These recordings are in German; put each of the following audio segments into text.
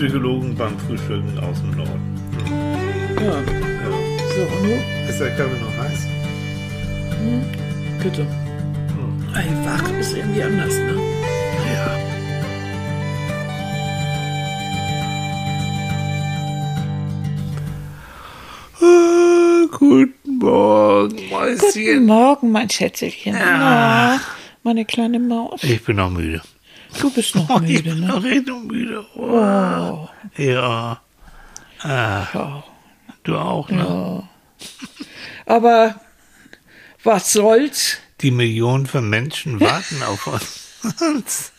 Psychologen beim Frühstücken aus dem Norden. Ja. Ja. So, und nun? Ist der Kaffee noch heiß? Bitte. Hm. Ey, wach ist irgendwie anders, ne? Ja. Ah, guten Morgen, Guten Mäuschen. Morgen, mein Schätzelchen. Ja. Na, meine kleine Maus. Ich bin noch müde. Du bist noch Oh, ich müde, bin ne? noch müde. Oh. Ja. Ah, ja. du auch, ne? Aber was soll's? Die Millionen von Menschen warten auf uns.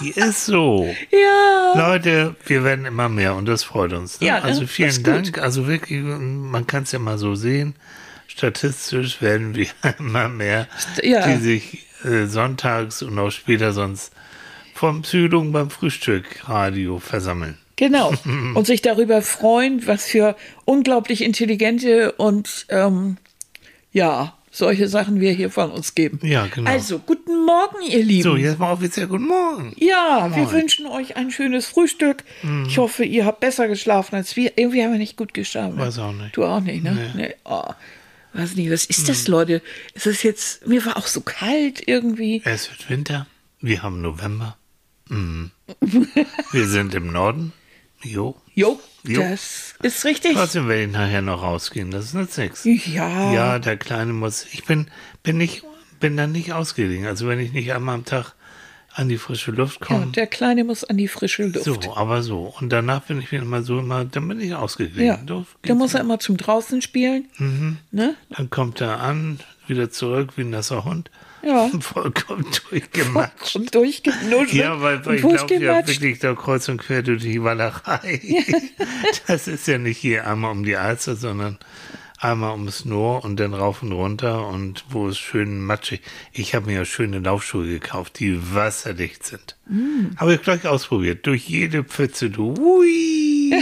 Die ist so. Ja. Leute, wir werden immer mehr und das freut uns. Ne? Ja, ne? also vielen ist gut. Dank. Also wirklich, man kann es ja mal so sehen. Statistisch werden wir immer mehr, Ja. die sich äh, sonntags und auch später sonst vom Psychologen beim Frühstück Radio versammeln. Genau. Und sich darüber freuen, was für unglaublich intelligente und ähm, ja, solche Sachen wir hier von uns geben. Ja, genau. Also, guten Morgen, ihr Lieben. so, jetzt mal offiziell guten Morgen. Ja, wir Moin. Mhm. wünschen euch ein schönes Frühstück. Ich hoffe, ihr habt besser geschlafen als wir. Irgendwie haben wir nicht gut geschlafen. Weiß auch nicht. Du auch nicht, ne? Nee. Oh. Weiß nicht, was ist das, Leute? Ist es jetzt, mir war auch so kalt irgendwie. Es wird Winter. Wir haben November. Mhm. wir sind im Norden. Jo. Jo, Jo. das ist richtig. Trotzdem werde ich nachher noch rausgehen. Das nützt nichts. Ja. Ja, der Kleine muss. Ich bin, bin nicht, bin dann nicht ausgelegen. Also wenn ich nicht einmal am Tag an die frische Luft Ja, komme. der Kleine muss an die frische Luft. so, aber so. Und danach bin ich wieder mal so immer, dann bin ich ausgeglichen. Ja, da muss er immer zum draußen spielen. Mhm. Ne? Dann kommt er an, wieder zurück wie ein nasser Hund. Ja. Vollkommen durchgematscht. Und durchgenuschelt. Ja, weil, weil ich laufe ja wirklich da kreuz und quer durch die Walachei. Das ist ja nicht hier einmal um die Alster, sondern einmal ums Noor und dann rauf und runter und wo es schön matschig. Ich habe mir ja schöne Laufschuhe gekauft, die wasserdicht sind. Mm. Habe ich gleich ausprobiert. Durch jede Pfütze, du. Ui.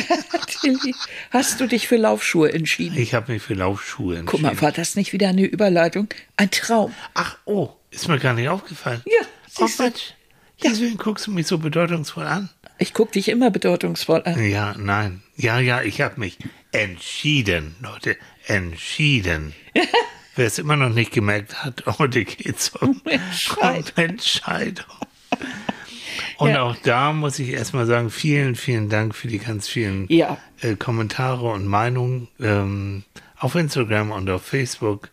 Tilly, Hast du dich für Laufschuhe entschieden? Ich habe mich für Laufschuhe Guck mal, entschieden. war das nicht wieder eine Überleitung? Ein Traum. Ach, oh, ist mir gar nicht aufgefallen. Ja, Oh, siehst du. Mensch. Deswegen guckst du mich so bedeutungsvoll an. Ich guck dich immer bedeutungsvoll an. Ja, nein. Ja, ja, ich habe mich entschieden, Leute, entschieden. Wer es immer noch nicht gemerkt hat, heute geht's um, um Entscheidung. Entscheidung. Und Ja. auch da muss ich erstmal sagen, vielen, vielen Dank für die ganz vielen Ja. äh, Kommentare und Meinungen ähm, auf Instagram und auf Facebook.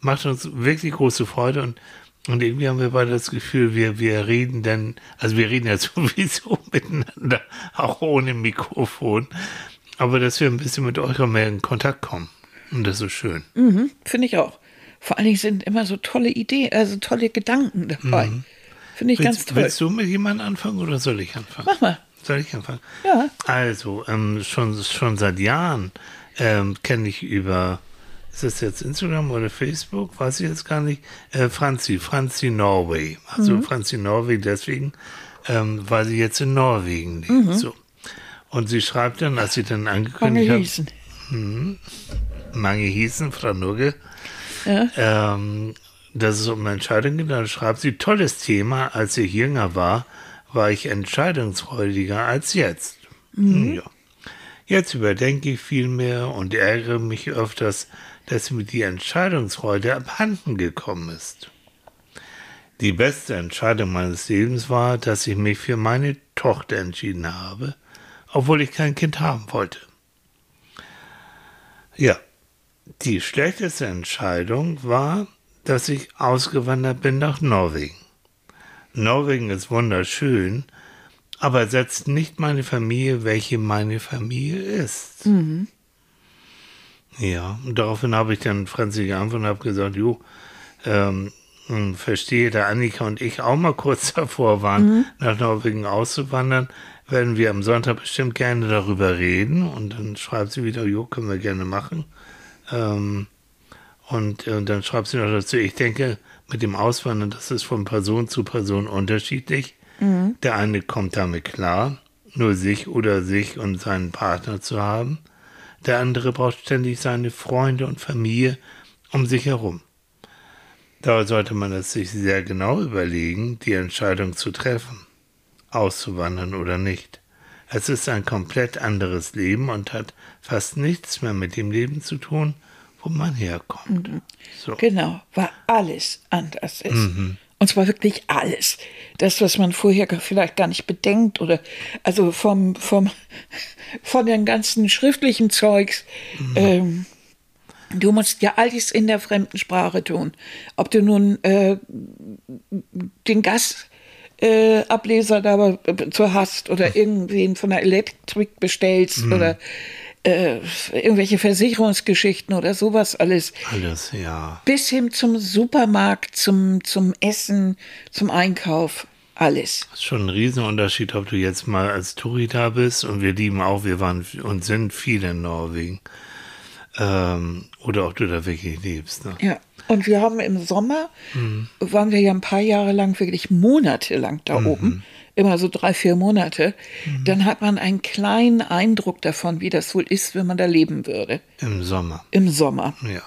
Macht uns wirklich große Freude und, und irgendwie haben wir beide das Gefühl, wir, wir reden dann, also wir reden ja sowieso miteinander, auch ohne Mikrofon, aber dass wir ein bisschen mit euch auch mehr in Kontakt kommen. Und das ist schön. Mhm, Finde ich auch. Vor allen Dingen sind immer so tolle Ideen, also tolle Gedanken dabei. Finde ich ganz Willst, toll. willst du mit jemandem anfangen oder soll ich anfangen? Mach mal. Soll ich anfangen? Ja. Also, ähm, schon, schon seit Jahren ähm, kenne ich über, ist das jetzt Instagram oder Facebook? Weiß ich jetzt gar nicht. Äh, Franzi, Franzi Norway. Also Franzi Norway deswegen, ähm, weil sie jetzt in Norwegen lebt. So. Und sie schreibt dann, als sie dann Mange angekündigt hat, hießen. Mange hießen, Frau Nugge, Ja. ähm, dass es um eine Entscheidung geht. Dann schreibt sie, tolles Thema, als ich jünger war, war ich entscheidungsfreudiger als jetzt. Ja. Jetzt überdenke ich viel mehr und ärgere mich öfters, dass mir die Entscheidungsfreude abhanden gekommen ist. Die beste Entscheidung meines Lebens war, dass ich mich für meine Tochter entschieden habe, obwohl ich kein Kind haben wollte. Ja, die schlechteste Entscheidung war, dass ich ausgewandert bin nach Norwegen. Norwegen ist wunderschön, aber setzt nicht meine Familie, welche meine Familie ist. Ja, und daraufhin habe ich dann Franzi geantwortet und habe gesagt, jo, ähm, hm, verstehe, da Annika und ich auch mal kurz davor waren, nach Norwegen auszuwandern, werden wir am Sonntag bestimmt gerne darüber reden. Und dann schreibt sie wieder, jo, können wir gerne machen. Ähm, und, äh, dann schreibt sie noch dazu, ich denke, mit dem Auswandern, das ist von Person zu Person unterschiedlich. Der eine kommt damit klar, nur sich oder sich und seinen Partner zu haben. Der andere braucht ständig seine Freunde und Familie um sich herum. Da sollte man es sich sehr genau überlegen, die Entscheidung zu treffen, auszuwandern oder nicht. Es ist ein komplett anderes Leben und hat fast nichts mehr mit dem Leben zu tun, wo man herkommt. So. Genau, weil alles anders ist. Und zwar wirklich alles. Das, was man vorher vielleicht gar nicht bedenkt oder also vom, vom, von den ganzen schriftlichen Zeugs. Ähm, du musst ja alles in der fremden Sprache tun. Ob du nun äh, den Gas äh, Ableser da zu hast oder irgendwen von der Elektrik bestellst oder äh, irgendwelche Versicherungsgeschichten oder sowas alles Alles, ja. bis hin zum Supermarkt, zum, zum Essen, zum Einkauf, alles. Das ist schon ein Riesenunterschied, ob du jetzt mal als Touri da bist und wir lieben auch, wir waren und sind viele in Norwegen. Ähm, oder ob du da wirklich lebst. Ne? Ja. Und wir haben im Sommer, waren wir ja ein paar Jahre lang, wirklich monatelang da oben, immer so drei, vier Monate. Dann hat man einen kleinen Eindruck davon, wie das wohl ist, wenn man da leben würde. Im Sommer. Im Sommer. Ja.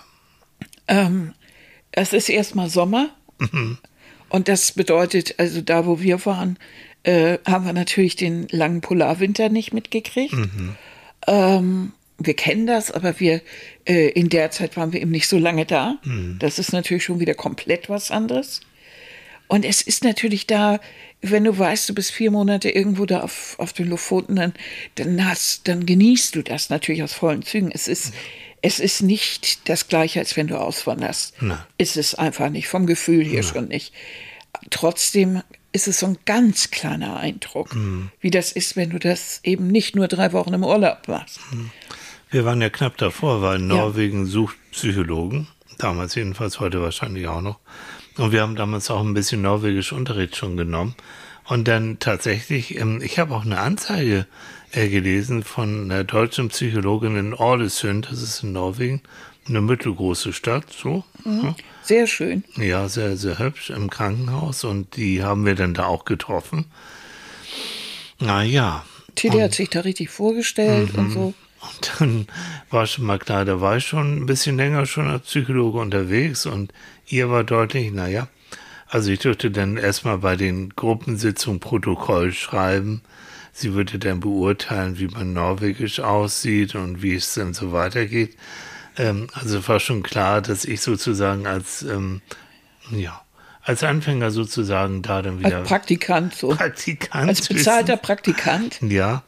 Ähm, es ist erstmal Sommer. Und das bedeutet, also da, wo wir waren, äh, haben wir natürlich den langen Polarwinter nicht mitgekriegt. Ähm, wir kennen das, aber wir äh, in der Zeit waren wir eben nicht so lange da. Das ist natürlich schon wieder komplett was anderes. Und es ist natürlich da, wenn du weißt, du bist vier Monate irgendwo da auf, auf den Lofoten, dann, dann, hast, dann genießt du das natürlich aus vollen Zügen. Es ist, es ist nicht das Gleiche, als wenn du auswanderst. Nein. Ist es einfach nicht, vom Gefühl her schon nicht. Trotzdem ist es so ein ganz kleiner Eindruck, wie das ist, wenn du das eben nicht nur drei Wochen im Urlaub machst. Wir waren ja knapp davor, weil Norwegen sucht Psychologen. Damals jedenfalls, heute wahrscheinlich auch noch. Und wir haben damals auch ein bisschen norwegisch Unterricht schon genommen. Und dann tatsächlich, ähm, ich habe auch eine Anzeige äh, gelesen von einer deutschen Psychologin in Ålesund, das ist in Norwegen, eine mittelgroße Stadt, so. ja. Sehr schön. Ja, sehr, sehr hübsch im Krankenhaus und die haben wir dann da auch getroffen. Naja, Tilly hat sich da richtig vorgestellt und so. Und dann war schon mal klar, da war ich schon ein bisschen länger schon als Psychologe unterwegs und ihr war deutlich, naja, also ich durfte dann erstmal bei den Gruppensitzungen Protokoll schreiben. Sie würde dann beurteilen, wie man norwegisch aussieht und wie es dann so weitergeht. Ähm, also war schon klar, dass ich sozusagen als, ähm, ja, als Anfänger sozusagen da dann wieder Als Praktikant so. Praktikant Als bezahlter wissen. Praktikant. Ja,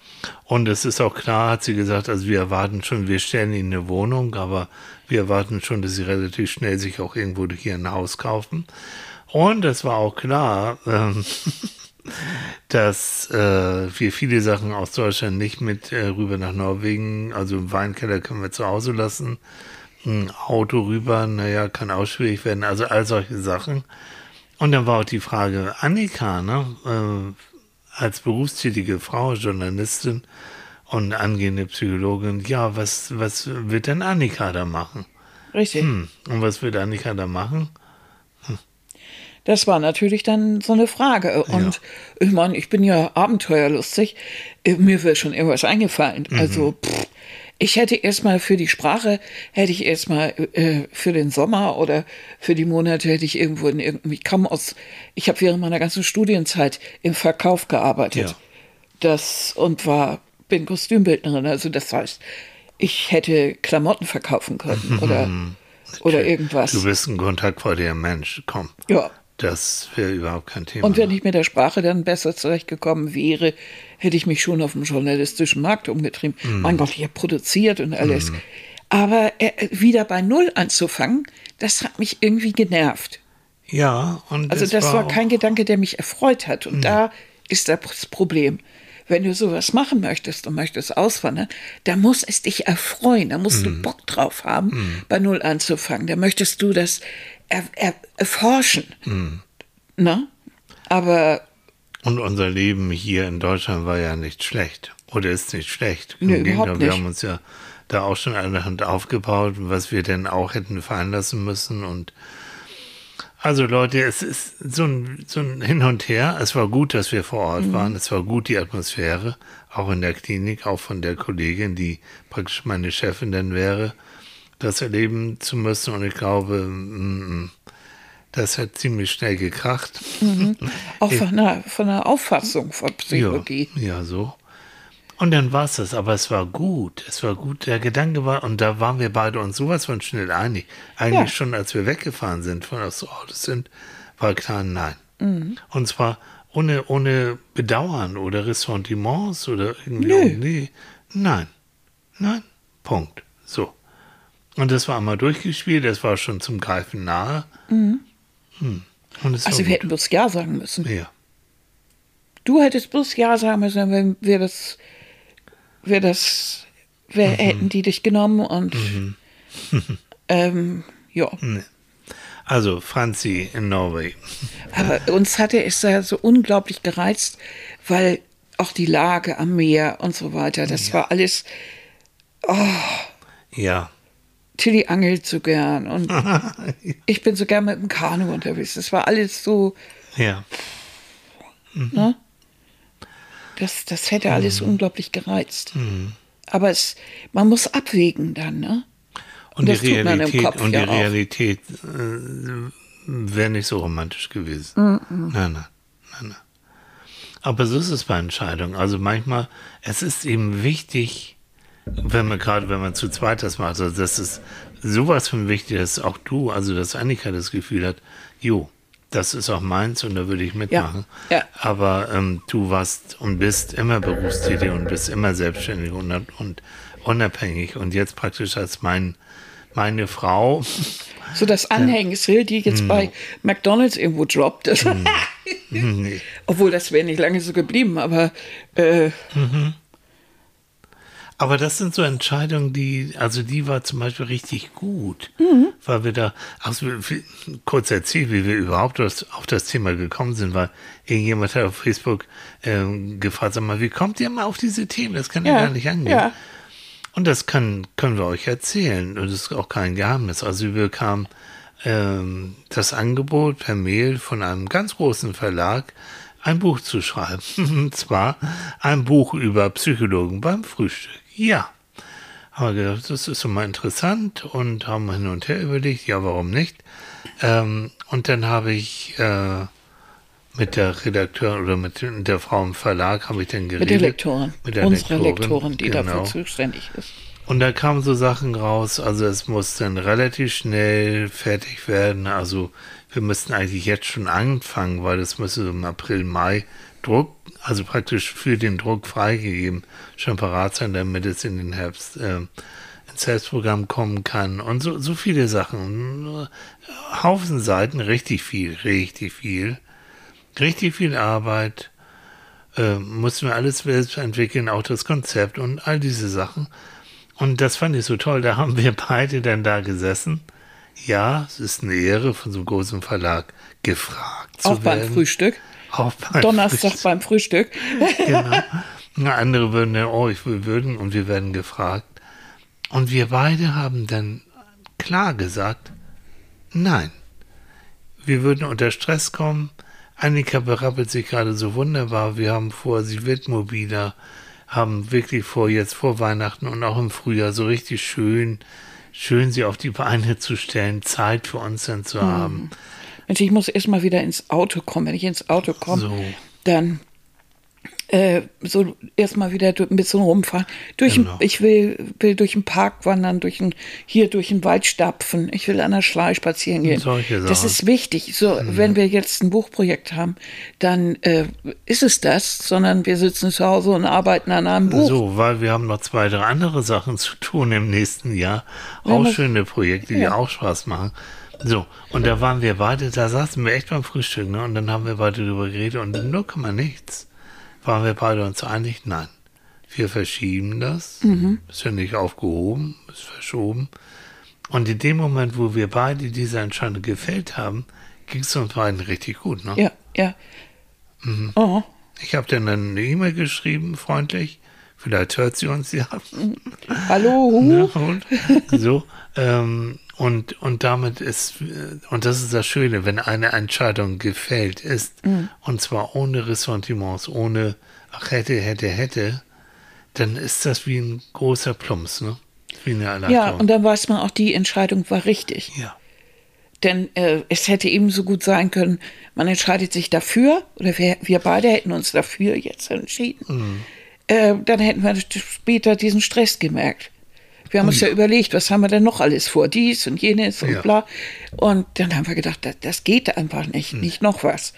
und es ist auch klar, hat sie gesagt, also wir erwarten schon, wir stellen ihnen eine Wohnung, aber wir erwarten schon, dass sie relativ schnell sich auch irgendwo hier ein Haus kaufen. Und es war auch klar, ähm, dass äh, wir viele Sachen aus Deutschland nicht mit äh, rüber nach Norwegen, also im Weinkeller können wir zu Hause lassen, ein Auto rüber, naja, kann auch schwierig werden, also all solche Sachen. Und dann war auch die Frage, Annika, ne, äh, als berufstätige Frau, Journalistin und angehende Psychologin, ja, was, was wird denn Annika da machen? Richtig. Hm, und was wird Annika da machen? Das war natürlich dann so eine Frage. Und ich meine, ich bin ja abenteuerlustig. Äh, Mir wäre schon irgendwas eingefallen. Also, pff, ich hätte erstmal für die Sprache, hätte ich erstmal äh, für den Sommer oder für die Monate hätte ich irgendwo in irgendwie, ich kam aus, ich habe während meiner ganzen Studienzeit im Verkauf gearbeitet. Ja. Das und war, bin Kostümbildnerin. Also, das heißt, ich hätte Klamotten verkaufen können oder, oder irgendwas. Du bist ein kontaktfreudiger Mensch, komm. Ja. Das wäre überhaupt kein Thema. Und wenn ich mit der Sprache dann besser zurechtgekommen wäre, hätte ich mich schon auf dem journalistischen Markt umgetrieben. Mein Gott, ich habe produziert und alles. Aber äh, wieder bei Null anzufangen, das hat mich irgendwie genervt. ja, und Also das war auch- kein Gedanke, der mich erfreut hat. Und da ist das Problem. Wenn du sowas machen möchtest und möchtest auswandern, da muss es dich erfreuen, da musst du Bock drauf haben, bei Null anzufangen. Da möchtest du das er, er, erforschen. Ne? Aber Und unser Leben hier in Deutschland war ja nicht schlecht. Oder ist nicht schlecht. Im Nö, Gegenteil, überhaupt wir nicht. haben uns ja da auch schon eine Hand aufgebaut, was wir denn auch hätten fallen lassen müssen. Und also Leute, es ist so ein, so ein Hin und Her. Es war gut, dass wir vor Mhm. Ort waren. Es war gut, die Atmosphäre, auch in der Klinik, auch von der Kollegin, die praktisch meine Chefin dann wäre, das erleben zu müssen. Und ich glaube, das hat ziemlich schnell gekracht. auch von einer, von einer Auffassung von Psychologie. Ja, ja, so. Und dann war es das, aber es war gut. Es war gut. Der Gedanke war, und da waren wir beide uns sowas von schnell einig. Eigentlich Ja. schon, als wir weggefahren sind von das Autos sind, war klar, nein. Mhm. Und zwar ohne, ohne Bedauern oder Ressentiments oder irgendwie. Nö. Nee. Nein. Nein. Punkt. So. Und das war einmal durchgespielt, das war schon zum Greifen nahe. Hm. Mhm. Also war wir gut. hätten bloß Ja sagen müssen. Ja. Du hättest bloß Ja sagen müssen, wenn wir das, wir das, wir hätten die dich genommen und ähm, ja. Also Franzi in Norway. Aber uns hatte es da so unglaublich gereizt, weil auch die Lage am Meer und so weiter, das war alles, Ja. Tilly angelt so gern und ich bin so gern mit dem Kanu unterwegs. Das war alles so, Ja. ne? Das, das hätte alles unglaublich gereizt. Aber es, man muss abwägen dann, ne? Und die Realität, und die ja. Realität äh, wäre nicht so romantisch gewesen. Mhm. Nein, nein, nein, nein. Aber so ist es bei Entscheidungen. Also manchmal, es ist eben wichtig, wenn man gerade, wenn man zu zweit das macht, also das ist sowas von wichtig, dass auch du, also dass Annika das Gefühl hat, jo, das ist auch meins und da würde ich mitmachen. ja. Aber ähm, du warst und bist immer berufstätig und bist immer selbstständig und, und unabhängig und jetzt praktisch als mein, meine Frau. So das Anhängsel, die jetzt bei McDonalds irgendwo droppt. Nee. Obwohl, das wäre nicht lange so geblieben, aber äh, Aber das sind so Entscheidungen, die, also die war zum Beispiel richtig gut, weil wir da, also kurz erzählt, wie wir überhaupt auf das Thema gekommen sind, weil irgendjemand hat auf Facebook ähm, gefragt, sag mal, wie kommt ihr mal auf diese Themen? Das kann ja, ja, gar nicht angehen. ja, Und das kann, können wir euch erzählen. Und das ist auch kein Geheimnis. Also wir bekamen ähm, das Angebot per Mail von einem ganz großen Verlag, ein Buch zu schreiben. Und zwar ein Buch über Psychologen beim Frühstück. Ja. Haben wir gedacht, das ist doch mal interessant und haben hin und her überlegt, ja, warum nicht? Ähm, und dann habe ich äh, mit der Redakteurin oder mit der Frau im Verlag habe ich dann geredet. mit der Lektorin. Mit der Unsere Lektorin, Lektorin, die genau. dafür zuständig ist. Und da kamen so Sachen raus, also es muss dann relativ schnell fertig werden. Also wir müssten eigentlich jetzt schon anfangen, weil das müsste so im April, Mai Druck, also praktisch für den Druck freigegeben, schon parat sein, damit es in den Herbst äh, ins Selbstprogramm kommen kann. Und so, so viele Sachen. Haufen Seiten, richtig viel, richtig viel. Richtig viel Arbeit. Äh, mussten wir alles selbst entwickeln, auch das Konzept und all diese Sachen. Und das fand ich so toll. Da haben wir beide dann da gesessen. Ja, es ist eine Ehre, von so einem großen Verlag gefragt zu Auch beim werden. Frühstück. Auch beim Donnerstag Frühstück. beim Frühstück. Genau. Na, andere würden dann, oh, ich will würden und wir werden gefragt. Und wir beide haben dann klar gesagt, nein. Wir würden unter Stress kommen. Annika berappelt sich gerade so wunderbar. Wir haben vor, sie wird mobiler, haben wirklich vor, jetzt vor Weihnachten und auch im Frühjahr so richtig schön, schön sie auf die Beine zu stellen, Zeit für uns dann zu haben. Mensch, ich muss erst mal wieder ins Auto kommen. Wenn ich ins Auto komme, So. dann äh, so erstmal wieder ein bisschen rumfahren. Durch Genau. ein, ich will, will durch den Park wandern, durch ein, hier durch den Wald stapfen. Ich will an der Schlei spazieren gehen. Das ist wichtig. So, wenn wir jetzt ein Buchprojekt haben, dann äh, ist es das, sondern wir sitzen zu Hause und arbeiten an einem Buch. So, weil wir haben noch zwei, drei andere Sachen zu tun im nächsten Jahr. Ja, Auch das- schöne Projekte, die Ja. auch Spaß machen. So, und da waren wir beide, da saßen wir echt beim Frühstück, ne? Und dann haben wir beide darüber geredet und nur kann man nichts. Waren wir beide uns einig? Nein. Wir verschieben das. Mhm. Ist ja nicht aufgehoben, ist verschoben. Und in dem Moment, wo wir beide diese Entscheidung gefällt haben, ging es uns beiden richtig gut, ne? Ja, ja. Mhm. Oh, Ich habe dann eine E-Mail geschrieben, freundlich. Vielleicht hört sie uns ja. hallo. Ne? Und so. Ähm, und, und damit ist, und das ist das Schöne, wenn eine Entscheidung gefällt ist, und zwar ohne Ressentiments, ohne, ach, hätte, hätte, hätte, dann ist das wie ein großer Plumps, ne? Wie eine Ja, Erleichterung. und dann weiß man auch, die Entscheidung war richtig. ja. Denn äh, es hätte ebenso gut sein können, man entscheidet sich dafür, oder wir, wir beide hätten uns dafür jetzt entschieden. äh, dann hätten wir später diesen Stress gemerkt. Wir haben Oh uns ja. ja. überlegt, was haben wir denn noch alles vor, dies und jenes und Ja. bla. Und dann haben wir gedacht, das, das geht einfach nicht, Hm. nicht noch was.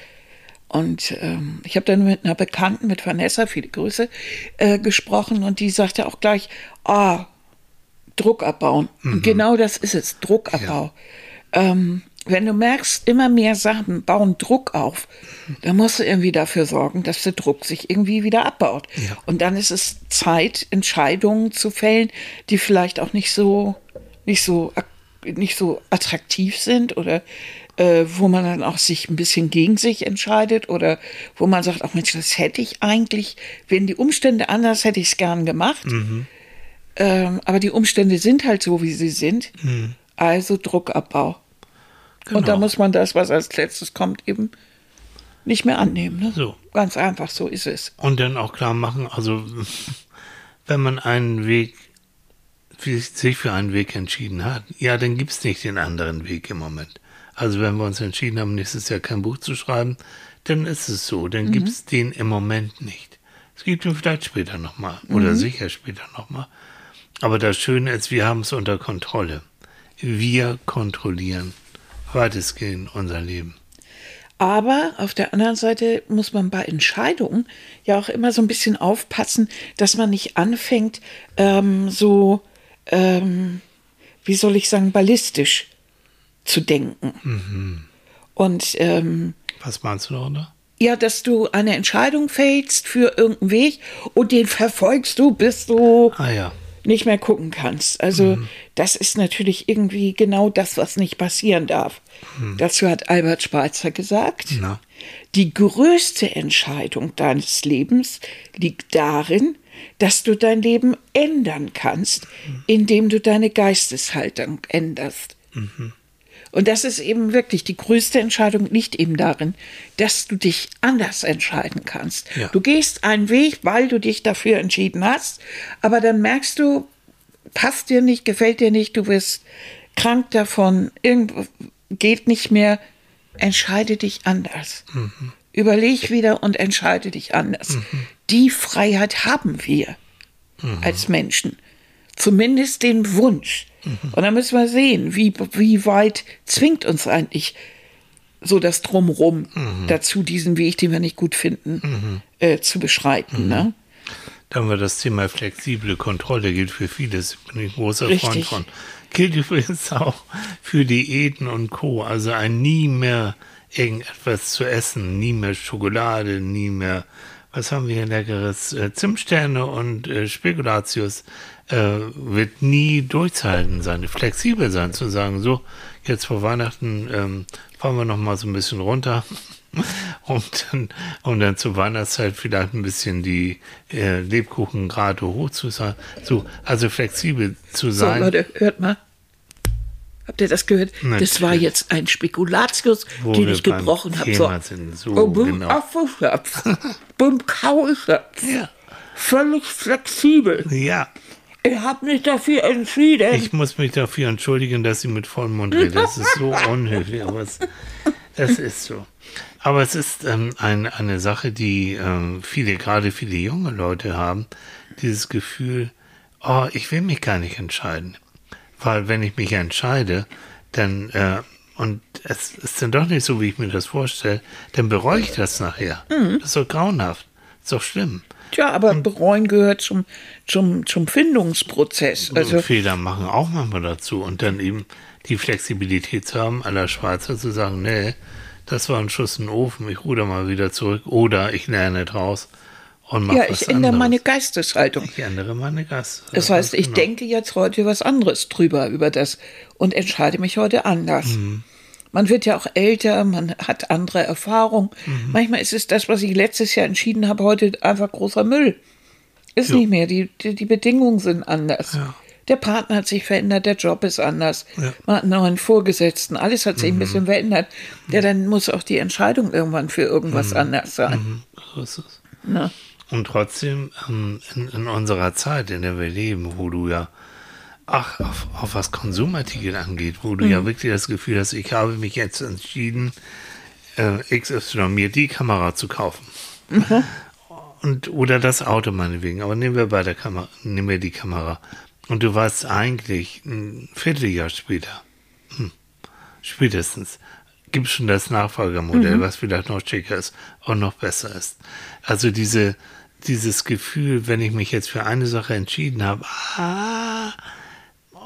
Und ähm, ich habe dann mit einer Bekannten, mit Vanessa, viele Grüße, äh, gesprochen und die sagte auch gleich, ah, Druck abbauen. Mhm. Und genau das ist es, Druckabbau. Ähm, wenn du merkst, immer mehr Sachen bauen Druck auf, dann musst du irgendwie dafür sorgen, dass der Druck sich irgendwie wieder abbaut. Ja. Und dann ist es Zeit, Entscheidungen zu fällen, die vielleicht auch nicht so, nicht so, nicht so attraktiv sind oder äh, wo man dann auch sich ein bisschen gegen sich entscheidet oder wo man sagt, ach Mensch, das hätte ich eigentlich, wenn die Umstände anders, hätte ich es gern gemacht. Ähm, aber die Umstände sind halt so, wie sie sind. Also Druckabbau. Und da Genau. muss man das, was als letztes kommt, eben nicht mehr annehmen. Ne? So. Ganz einfach, so ist es. Und dann auch klar machen, also wenn man einen Weg, sich für einen Weg entschieden hat, ja, dann gibt es nicht den anderen Weg im Moment. Also wenn wir uns entschieden haben, nächstes Jahr kein Buch zu schreiben, dann ist es so, dann gibt es den im Moment nicht. Es gibt ihn vielleicht später nochmal oder sicher später nochmal. Aber das Schöne ist, wir haben es unter Kontrolle. Wir kontrollieren weitestgehend unser Leben. Aber auf der anderen Seite muss man bei Entscheidungen ja auch immer so ein bisschen aufpassen, dass man nicht anfängt, ähm, so, ähm, wie soll ich sagen, ballistisch zu denken. Und ähm, Was meinst du darunter? ja, dass du eine Entscheidung fällst für irgendeinen Weg und den verfolgst du, bis du Ah ja, nicht mehr gucken kannst. Also das ist natürlich irgendwie genau das, was nicht passieren darf. Dazu hat Albert Schweitzer gesagt, Na. die größte Entscheidung deines Lebens liegt darin, dass du dein Leben ändern kannst, indem du deine Geisteshaltung änderst. Und das ist eben wirklich die größte Entscheidung, liegt eben darin, dass du dich anders entscheiden kannst. Ja. Du gehst einen Weg, weil du dich dafür entschieden hast, aber dann merkst du, passt dir nicht, gefällt dir nicht, du wirst krank davon, irgendwo geht nicht mehr, entscheide dich anders. Überleg wieder und entscheide dich anders. Die Freiheit haben wir als Menschen. Zumindest den Wunsch. Und dann müssen wir sehen, wie, wie weit zwingt uns eigentlich so das Drumrum dazu, diesen Weg, den wir nicht gut finden, äh, zu beschreiten. Ne? Da haben wir das Thema flexible Kontrolle, gilt für vieles. Bin ich ein großer Freund Richtig. von. Gilt übrigens auch für Diäten und Co. Also ein nie mehr irgendetwas zu essen, nie mehr Schokolade, nie mehr, was haben wir hier leckeres, äh, Zimtsterne und äh, Spekulatius, äh, wird nie durchzuhalten sein, flexibel sein, zu sagen, so, jetzt vor Weihnachten ähm, fahren wir noch mal so ein bisschen runter. Und dann, um dann zur Weihnachtszeit vielleicht ein bisschen die äh, Lebkuchen gerade hoch zu sein. So, also flexibel zu So, sein. Leute, hört mal. Habt ihr das gehört? Das Natürlich. war jetzt ein Spekulatius, Wo den ich gebrochen habe. So. So, Oh, bum, genau. Apfelschatz. Bum, Kauschatz. Ja. Völlig flexibel. Ja, Ich habe mich dafür entschieden. ich muss mich dafür entschuldigen, dass sie mit vollem Mund redet. Das ist so unhöflich, aber es, das ist so. Aber es ist ähm, ein, eine Sache, die ähm, viele, gerade viele junge Leute haben, dieses Gefühl, oh, ich will mich gar nicht entscheiden. Weil wenn ich mich entscheide, dann, äh, und es ist dann doch nicht so, wie ich mir das vorstelle, dann bereue ich das nachher. Das ist doch grauenhaft. Das ist doch schlimm. Tja, aber bereuen gehört zum, zum, zum Findungsprozess. Also, Fehler machen auch manchmal dazu und dann eben die Flexibilität zu haben, aller Schweizer zu sagen, nee, das war ein Schuss in den Ofen, ich ruder mal wieder zurück oder ich lerne draus und mache ja, was ich ändere anderes. meine Geisteshaltung. ich ändere meine Gast. Das heißt, ich genau. denke jetzt heute was anderes drüber, über das und entscheide mich heute anders. Mhm. Man wird ja auch älter, man hat andere Erfahrungen. Mhm. Manchmal ist es das, was ich letztes Jahr entschieden habe, heute einfach großer Müll. Ist Ja. nicht mehr, die, die, die Bedingungen sind anders. Ja. Der Partner hat sich verändert, der Job ist anders. Ja. Mhm. Man hat einen neuen Vorgesetzten, alles hat sich ein bisschen verändert. Ja, dann muss auch die Entscheidung irgendwann für irgendwas anders sein. Es. Ne? Und trotzdem, ähm, in, in unserer Zeit, in der wir leben, wo du ja, ach, auf, auf was Konsumartikel angeht, wo du Mhm. ja wirklich das Gefühl hast, ich habe mich jetzt entschieden, äh, XY mir die Kamera zu kaufen. Mhm. und, oder das Auto meinetwegen, aber nehmen wir bei der Kamera, nehmen wir die Kamera. Und du weißt eigentlich ein Vierteljahr später, hm, spätestens, gibt schon das Nachfolgermodell, mhm. was vielleicht noch schicker ist und noch besser ist. Also diese, dieses Gefühl, wenn ich mich jetzt für eine Sache entschieden habe, ah,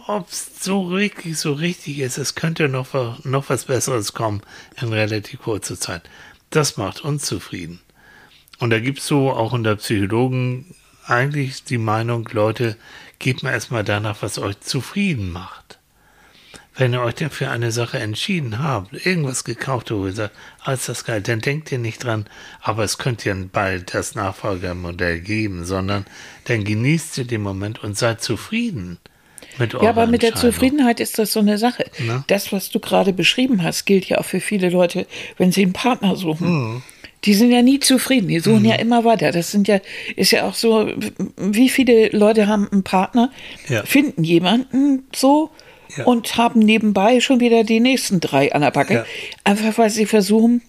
ob es so richtig, so richtig ist, es könnte noch, noch was Besseres kommen in relativ kurzer Zeit. Das macht uns zufrieden. Und da gibt es so auch unter Psychologen eigentlich die Meinung, Leute, gebt mir erstmal danach, was euch zufrieden macht. Wenn ihr euch denn für eine Sache entschieden habt, irgendwas gekauft habt, wo ihr sagt, alles das geil, dann denkt ihr nicht dran, aber es könnte ja bald das Nachfolgermodell geben, sondern dann genießt ihr den Moment und seid zufrieden. Ja, aber mit der Zufriedenheit ist das so eine Sache. Na? Das, was du gerade beschrieben hast, gilt ja auch für viele Leute, wenn sie einen Partner suchen. Hm die sind ja nie zufrieden, die suchen mhm. ja immer weiter. Das sind ja, ist ja auch so, wie viele Leute haben einen Partner, ja. finden jemanden so ja. und haben nebenbei schon wieder die nächsten drei an der Backe. Ja. Einfach weil sie versuchen,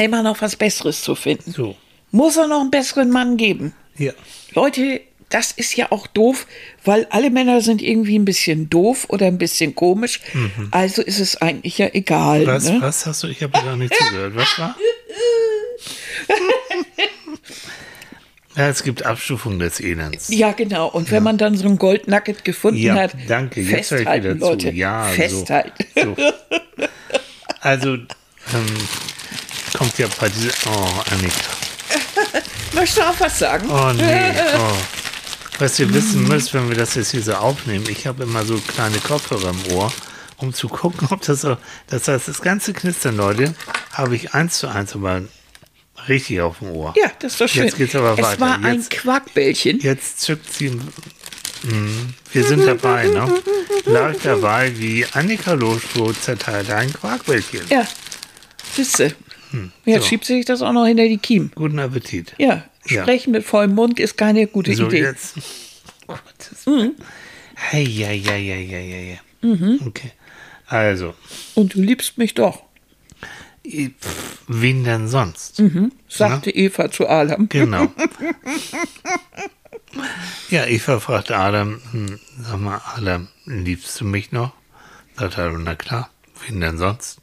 immer noch was Besseres zu finden. So. Muss er noch einen besseren Mann geben? Ja. Leute, das ist ja auch doof, weil alle Männer sind irgendwie ein bisschen doof oder ein bisschen komisch. Mhm. Also ist es eigentlich ja egal. Was, ne? was hast du? Ich habe gar nicht zugehört. Was war? Ja, es gibt Abstufungen des Elends. Ja, genau. Und wenn ja. man dann so ein Goldnugget gefunden ja, hat, danke. Jetzt höre ich wieder Leute. zu. Ja, festhalten. So, so. Also ähm, kommt ja bei dieser. Oh, Annika. Möchtest du auch was sagen? Oh nee. Oh. Was ihr wissen müsst, wenn wir das jetzt hier so aufnehmen, ich habe immer so kleine Kopfhörer im Ohr, um zu gucken, ob das so. Das heißt, das ganze Knistern, Leute, habe ich eins zu eins aber richtig auf dem Ohr. Ja, das ist doch schön. Jetzt geht's aber es weiter. Es war ein jetzt, Quackbällchen. Jetzt zückt sie. Mh, hm, wir sind dabei, ne? Läuft dabei, wie Annika Loschko zerteilt ein Quarkbällchen. Ja, siehste. Hm, jetzt so. schiebt sich das auch noch hinter die Kiem. Guten Appetit. Ja, sprechen ja. mit vollem Mund ist keine gute so, Idee. Jetzt. Mhm. Ja, ja, ja, ja, ja, ja. Mhm. Okay. Also. Und du liebst mich doch. Wen denn sonst? Mhm, sagte ja? Eva zu Adam. Genau. ja, Eva fragte Adam, hm, sag mal, Adam, liebst du mich noch? Sagt er, na klar, wen denn sonst?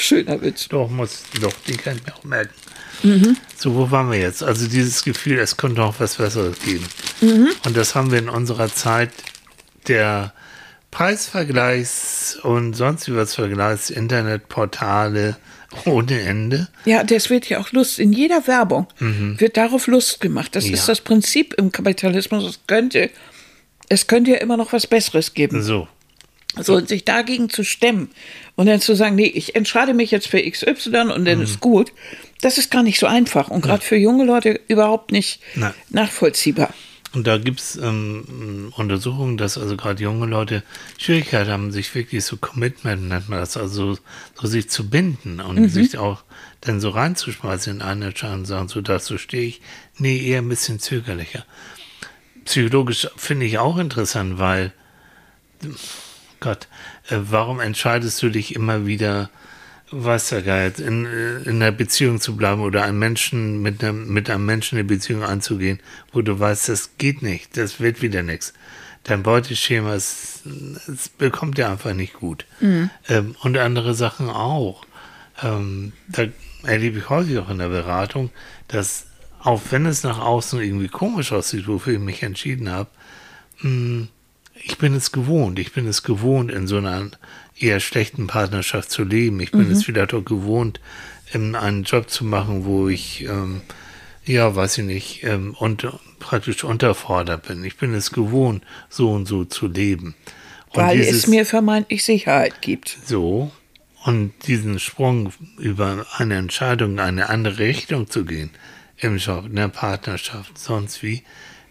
Schöner Witz. Doch, muss, doch, den kann ich mir auch merken. Mhm. So, wo waren wir jetzt? Also dieses Gefühl, es könnte auch was Besseres geben. Mhm. Und das haben wir in unserer Zeit der Preisvergleichs und sonst wie was Vergleichs, Internetportale ohne Ende. Ja, das wird ja auch Lust, in jeder Werbung mhm. wird darauf Lust gemacht. Das ja. ist das Prinzip im Kapitalismus. Es könnte, es könnte ja immer noch was Besseres geben. So. So, und sich dagegen zu stemmen und dann zu sagen, nee, ich entscheide mich jetzt für XY und dann mhm. ist gut, das ist gar nicht so einfach und gerade ja. für junge Leute überhaupt nicht Nein. nachvollziehbar. Und da gibt es ähm, Untersuchungen, dass also gerade junge Leute Schwierigkeiten haben, sich wirklich so Commitment nennt man das, also so sich zu binden und mhm. sich auch dann so reinzuschmeißen in eine Entscheidung und sagen, so dazu stehe ich. Nee, eher ein bisschen zögerlicher. Psychologisch finde ich auch interessant, weil, Gott, äh, warum entscheidest du dich immer wieder weiß ja geil, in, in einer Beziehung zu bleiben oder einen Menschen mit einem, mit einem Menschen eine Beziehung anzugehen, wo du weißt, das geht nicht, das wird wieder nichts. Dein Beuteschema ist, es bekommt ja einfach nicht gut. Mhm. Ähm, und andere Sachen auch. Ähm, da erlebe ich häufig auch in der Beratung, dass auch wenn es nach außen irgendwie komisch aussieht, wofür ich mich entschieden habe, mh, hm, ich bin es gewohnt. Ich bin es gewohnt, in so einer eher schlechten Partnerschaft zu leben. Ich bin mhm. es vielleicht auch gewohnt, einen Job zu machen, wo ich, ähm, ja, weiß ich nicht, ähm, und praktisch unterfordert bin. Ich bin es gewohnt, so und so zu leben. Und Weil dieses, es mir vermeintlich Sicherheit gibt. So. Und diesen Sprung über eine Entscheidung in eine andere Richtung zu gehen, im Job, in der Partnerschaft, sonst wie,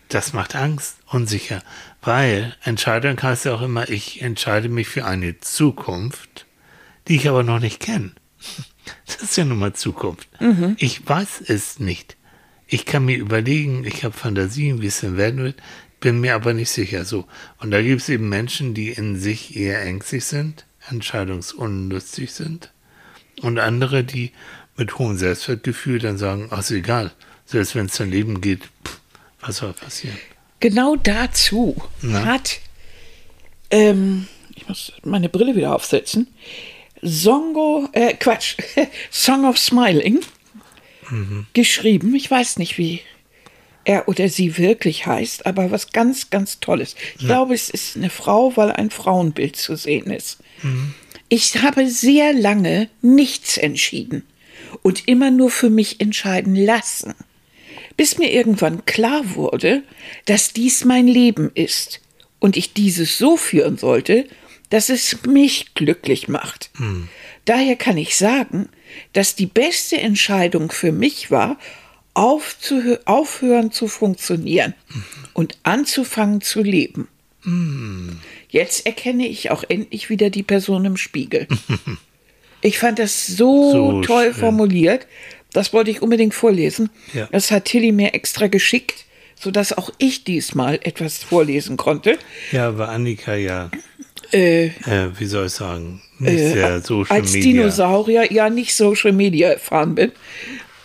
das macht Angst, unsicher, weil Entscheidung heißt ja auch immer, ich entscheide mich für eine Zukunft, die ich aber noch nicht kenne. Das ist ja nun mal Zukunft. Mhm. Ich weiß es nicht. Ich kann mir überlegen, ich habe Fantasien, wie es denn werden wird, bin mir aber nicht sicher so. Und da gibt es eben Menschen, die in sich eher ängstlich sind, entscheidungsunlustig sind und andere, die mit hohem Selbstwertgefühl dann sagen, ach, ist egal, Selbst wenn es daneben geht, pff, was soll passieren? Genau dazu Na? hat, ähm, ich muss meine Brille wieder aufsetzen, Songo, äh, Quatsch, Song of Smiling geschrieben. Ich weiß nicht, wie er oder sie wirklich heißt, aber was ganz, ganz Tolles. Ich glaube, es ist eine Frau, weil ein Frauenbild zu sehen ist. Ich habe sehr lange nichts entschieden und immer nur für mich entscheiden lassen, bis mir irgendwann klar wurde, dass dies mein Leben ist und ich dieses so führen sollte, dass es mich glücklich macht. Daher kann ich sagen, dass die beste Entscheidung für mich war, aufhören zu funktionieren und anzufangen zu leben. Jetzt erkenne ich auch endlich wieder die Person im Spiegel. Ich fand das so, So toll schön. formuliert. Das wollte ich unbedingt vorlesen. Ja. Das hat Tilly mir extra geschickt, sodass auch ich diesmal etwas vorlesen konnte. Ja, aber Annika ja, Äh, äh, wie soll ich sagen, nicht sehr Social als Media. Dinosaurier ja nicht Social Media erfahren bin.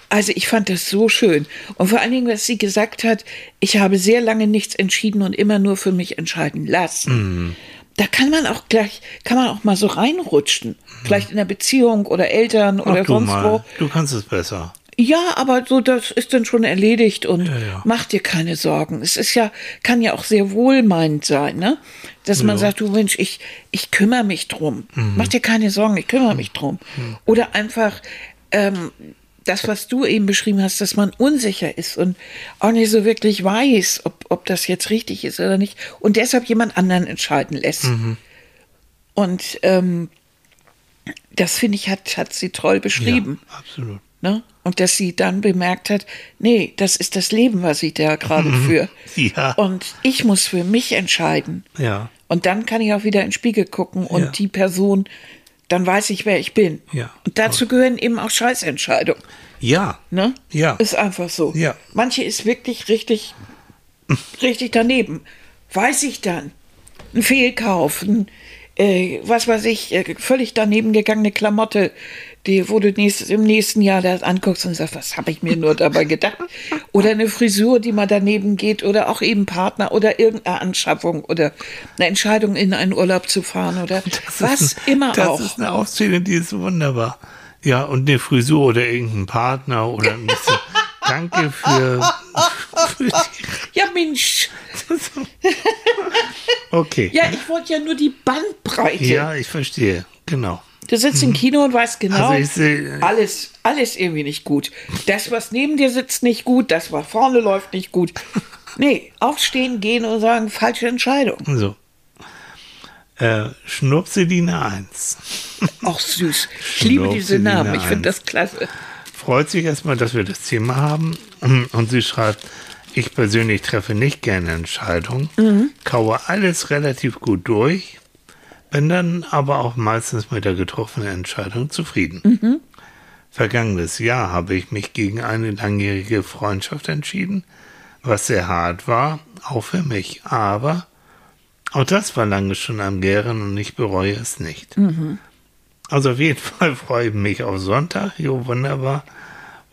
Also ich fand das so schön. Und vor allen Dingen, was sie gesagt hat, ich habe sehr lange nichts entschieden und immer nur für mich entscheiden lassen. Mhm. Da kann man auch gleich, kann man auch mal so reinrutschen. Vielleicht in der Beziehung oder Eltern oder Ach, du sonst mal, wo. du kannst es besser. Ja, aber so, das ist dann schon erledigt und ja. mach dir keine Sorgen. Es ist ja, kann ja auch sehr wohlmeinend sein, ne? Dass man sagt, du Mensch, ich, ich kümmere mich drum. Mhm. Mach dir keine Sorgen, ich kümmere mich drum. Oder einfach, ähm, das, was du eben beschrieben hast, dass man unsicher ist und auch nicht so wirklich weiß, ob, ob das jetzt richtig ist oder nicht und deshalb jemand anderen entscheiden lässt. Mhm. Und ähm, das finde ich, hat, hat sie toll beschrieben. Ja, absolut. Ne? Und dass sie dann bemerkt hat, nee, das ist das Leben, was ich da gerade führe. Ja. Und ich muss für mich entscheiden. Ja, Und dann kann ich auch wieder in den Spiegel gucken und Ja. die Person, dann weiß ich, wer ich bin. Ja. Und dazu gehören eben auch Scheißentscheidungen. ja, Ne? Ja. Ist einfach so. Ja. Manche ist wirklich richtig, richtig daneben. Weiß ich dann. Ein Fehlkauf, ein, äh, was weiß ich, äh, völlig daneben gegangene Klamotte, die, wo du nächstes, im nächsten Jahr das anguckst und sagst, was habe ich mir nur dabei gedacht? Oder eine Frisur, die mal daneben geht, oder auch eben Partner oder irgendeine Anschaffung oder eine Entscheidung, in einen Urlaub zu fahren oder was ist, immer das auch. ist eine Aufzählung, die ist wunderbar. Ja, und eine Frisur oder irgendein Partner oder ein bisschen. Danke für, Ja, Mensch. Okay. Ja, ich wollte ja nur die Bandbreite. Ja, ich verstehe. Genau. Du sitzt im Kino und weißt genau, Also sehe- alles, alles irgendwie nicht gut. Das, was neben dir sitzt, nicht gut. Das, was vorne läuft, nicht gut. Nee, aufstehen, gehen und sagen, falsche Entscheidung. So. Äh, Schnupseline 1. Auch süß. Ich liebe diese Namen. Ich finde das klasse. Freut sich erstmal, dass wir das Thema haben. Und sie schreibt, ich persönlich treffe nicht gerne Entscheidungen, kaue alles relativ gut durch, bin dann aber auch meistens mit der getroffenen Entscheidung zufrieden. Vergangenes Jahr habe ich mich gegen eine langjährige Freundschaft entschieden, was sehr hart war, auch für mich. Aber auch das war lange schon am Gären und ich bereue es nicht. Also auf jeden Fall freue ich mich auf Sonntag. Jo, wunderbar.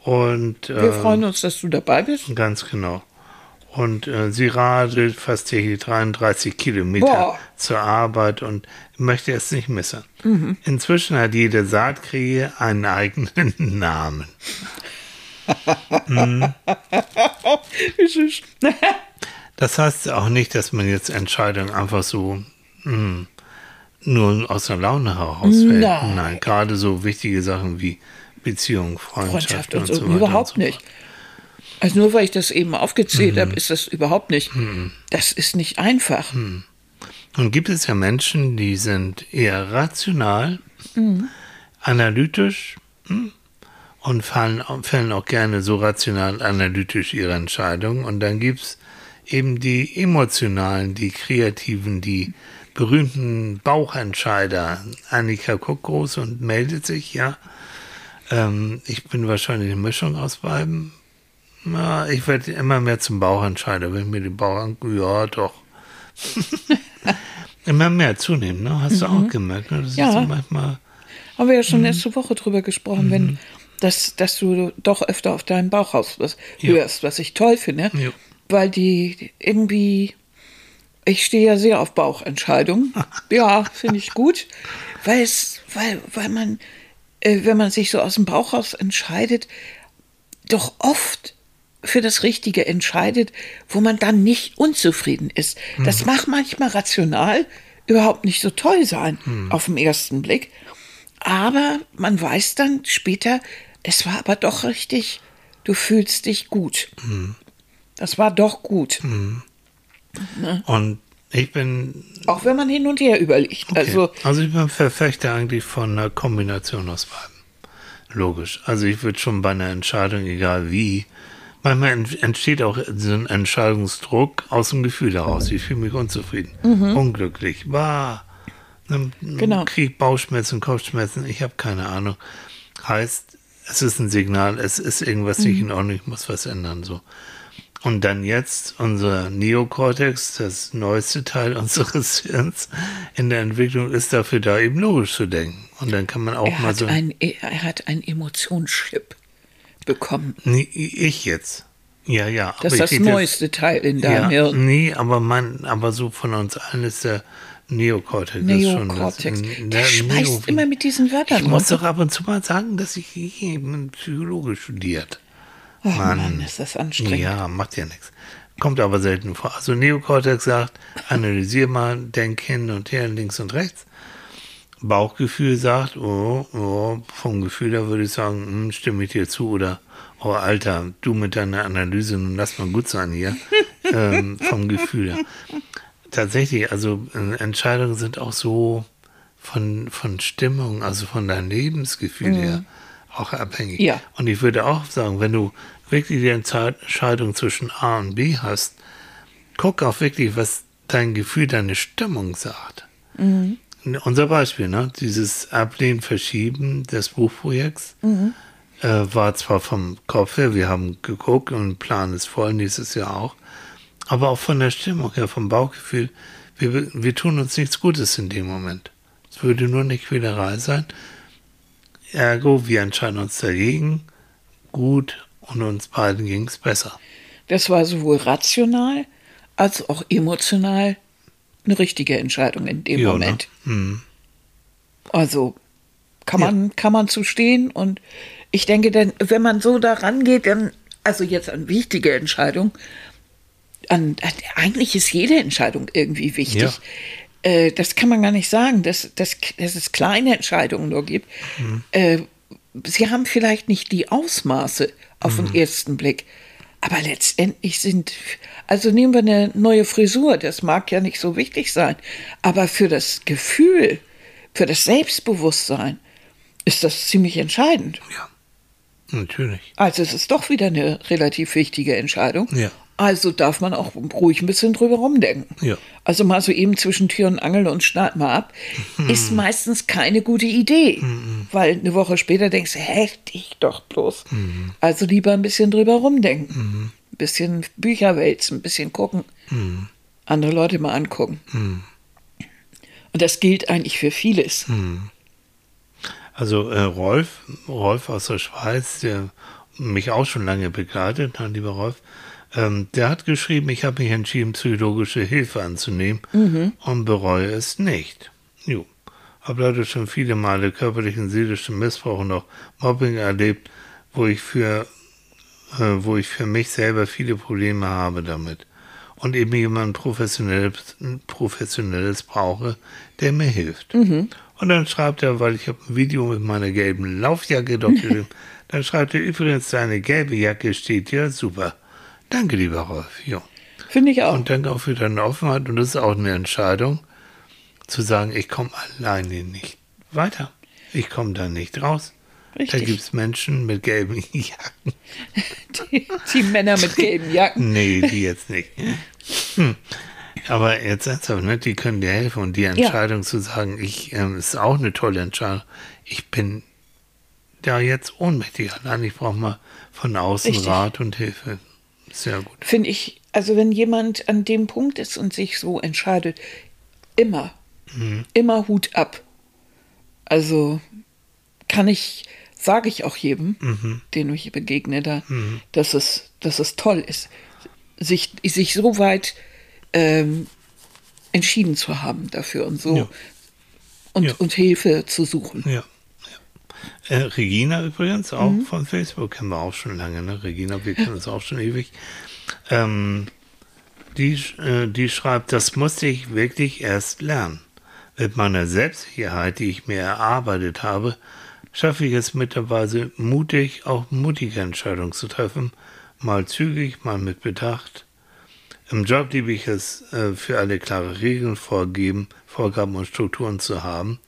Und Wir äh, freuen uns, dass du dabei bist. ganz genau. Und äh, sie radelt fast täglich 33 Kilometer Boah. zur Arbeit und möchte es nicht missen. Inzwischen hat jede Saatkrähe einen eigenen Namen. Das heißt auch nicht, dass man jetzt Entscheidungen einfach so mh, nur aus der Laune herausfällt. Nein. Nein, gerade so wichtige Sachen wie Beziehung, Freundschaft, Freundschaft und und so, weiter. überhaupt so nicht. Also nur weil ich das eben aufgezählt Mhm. habe, ist das überhaupt nicht. Das ist nicht einfach. Mhm. Und gibt es ja Menschen, die sind eher rational, analytisch hm, und fallen, fällen auch gerne so rational analytisch ihre Entscheidungen. Und dann gibt es eben die emotionalen, die kreativen, die berühmten Bauchentscheider. Annika guckt groß und meldet sich, ja. Ähm, ich bin wahrscheinlich eine Mischung aus beiden. Na, ich werde immer mehr zum Bauchentscheider, wenn ich mir die Bauch angucke, ja doch. immer mehr zunehmen, ne? Hast du auch gemerkt, ne? Das Ja. ist so manchmal. Haben wir ja Mhm. schon letzte Woche drüber gesprochen, wenn dass, dass du doch öfter auf deinen Bauch hörst, was ich toll finde. Ja. Weil die irgendwie, ich stehe ja sehr auf Bauchentscheidungen. ja, finde ich gut. Weil es, weil, weil man, äh, wenn man sich so aus dem Bauch raus entscheidet, doch oft für das Richtige entscheidet, wo man dann nicht unzufrieden ist. Das mag manchmal rational überhaupt nicht so toll sein auf den ersten Blick. Aber man weiß dann später, es war aber doch richtig, du fühlst dich gut. Das war doch gut. Und ich bin, Auch wenn man hin und her überlegt. okay. Also, also, ich bin Verfechter eigentlich von einer Kombination aus beiden. Logisch. Also ich würde schon bei einer Entscheidung, egal wie, manchmal ent- entsteht auch so ein Entscheidungsdruck aus dem Gefühl heraus. Ich fühle mich unzufrieden, unglücklich, war, ne, Genau. Krieg, Bauchschmerzen, Kopfschmerzen, ich habe keine Ahnung. Heißt, es ist ein Signal, es ist irgendwas nicht in Ordnung, ich muss was ändern, so. Und dann jetzt unser Neokortex, das neueste Teil unseres Hirns in der Entwicklung, ist dafür da, eben logisch zu denken. Und dann kann man auch er mal hat, so. ein, er hat einen Emotionschip bekommen. Nee, ich jetzt. Ja, ja. Das ist das neueste Teil in deinem ja, Hirn. Nee, aber man, aber so von uns allen ist der Neokortex. ist schon das- Neokortex. Der schmeißt Neo- immer mit diesen Wörtern Ich muss doch ab und zu mal sagen, dass ich eben Psychologe studiert. Ach Mann, ist das anstrengend. Ja, macht ja nichts. Kommt aber selten vor. Also Neokortex sagt, analysier mal, denk hin und her, links und rechts. Bauchgefühl sagt, oh, oh, vom Gefühl her würde ich sagen, hm, stimme ich dir zu oder oh Alter, du mit deiner Analyse, nun lass mal gut sein hier. ähm, vom Gefühl her. Tatsächlich, also äh, Entscheidungen sind auch so von, von Stimmung, also von deinem Lebensgefühl her auch abhängig. Ja. Und ich würde auch sagen, wenn du wirklich die Entscheidung zwischen A und B hast, guck auch wirklich, was dein Gefühl, deine Stimmung sagt. Unser Beispiel, ne? dieses Ablehnen, Verschieben des Buchprojekts äh, war zwar vom Kopf her, wir haben geguckt und Plan ist voll, nächstes Jahr auch, aber auch von der Stimmung her, vom Bauchgefühl, wir, wir tun uns nichts Gutes in dem Moment. Es würde nur eine Quälerei sein. Ergo, wir entscheiden uns dagegen, gut, und uns beiden ging es besser. Das war sowohl rational als auch emotional eine richtige Entscheidung in dem Ja, ne? Moment. Hm. Also kann Ja. man, kann man zu stehen und ich denke, denn, wenn man so daran geht, dann, also jetzt an wichtige Entscheidungen, an, an, eigentlich ist jede Entscheidung irgendwie wichtig. Ja. Äh, das kann man gar nicht sagen, dass, dass, dass es kleine Entscheidungen nur gibt. Mhm. Äh, sie haben vielleicht nicht die Ausmaße auf Mhm. den ersten Blick. Aber letztendlich sind, also nehmen wir eine neue Frisur, das mag ja nicht so wichtig sein, aber für das Gefühl, für das Selbstbewusstsein ist das ziemlich entscheidend. Ja, natürlich. Also es ist doch wieder eine relativ wichtige Entscheidung. Ja. Also darf man auch ruhig ein bisschen drüber rumdenken. Ja. Also mal so eben zwischen Tür und Angel und schneid mal ab, Mhm. ist meistens keine gute Idee. Weil eine Woche später denkst du, ich doch bloß. Mhm. Also lieber ein bisschen drüber rumdenken. Ein bisschen Bücher wälzen, ein bisschen gucken. Mhm. Andere Leute mal angucken. Und das gilt eigentlich für vieles. Mhm. Also äh, Rolf, Rolf aus der Schweiz, der mich auch schon lange begleitet, mein lieber Rolf, ähm, der hat geschrieben, ich habe mich entschieden, psychologische Hilfe anzunehmen und bereue es nicht. Jo. Habe leider schon viele Male körperlichen, seelischen Missbrauch und auch Mobbing erlebt, wo ich für, äh, wo ich für mich selber viele Probleme habe damit. Und eben jemand professionelles, professionelles brauche, der mir hilft. Und dann schreibt er, weil ich habe ein Video mit meiner gelben Laufjacke doch geschrieben, dann schreibt er übrigens, deine gelbe Jacke steht ja super. Danke, lieber Rolf. Ja. Finde ich auch. Und danke auch für deine Offenheit. Und das ist auch eine Entscheidung, zu sagen, ich komme alleine nicht weiter. Ich komme da nicht raus. Da Richtig. gibt es Menschen mit gelben Jacken. die, die Männer mit gelben Jacken. Nee, die jetzt nicht. Hm. Aber jetzt ernsthaft, ne? die können dir helfen. Und die Entscheidung zu sagen, ich, ähm, ist auch eine tolle Entscheidung. Ich bin da jetzt ohnmächtig allein. Ich brauche mal von außen Richtig. Rat und Hilfe. Sehr gut. Finde ich, also wenn jemand an dem Punkt ist und sich so entscheidet, immer, immer Hut ab. Also kann ich sage ich auch jedem, dem ich begegne, da, dass, es, dass es toll ist, sich, sich so weit ähm, entschieden zu haben dafür und so Ja. und, Ja. und Hilfe zu suchen. Ja. Äh, Regina übrigens, auch von Facebook, kennen wir auch schon lange, ne? Regina, wir kennen uns auch schon ewig. Ähm, die, äh, die schreibt, das musste ich wirklich erst lernen. Mit meiner Selbstsicherheit, die ich mir erarbeitet habe, schaffe ich es mittlerweile mutig, auch mutige Entscheidungen zu treffen, mal zügig, mal mit Bedacht. Im Job liebe ich es, äh, für alle klare Regeln vorgeben, Vorgaben und Strukturen zu haben.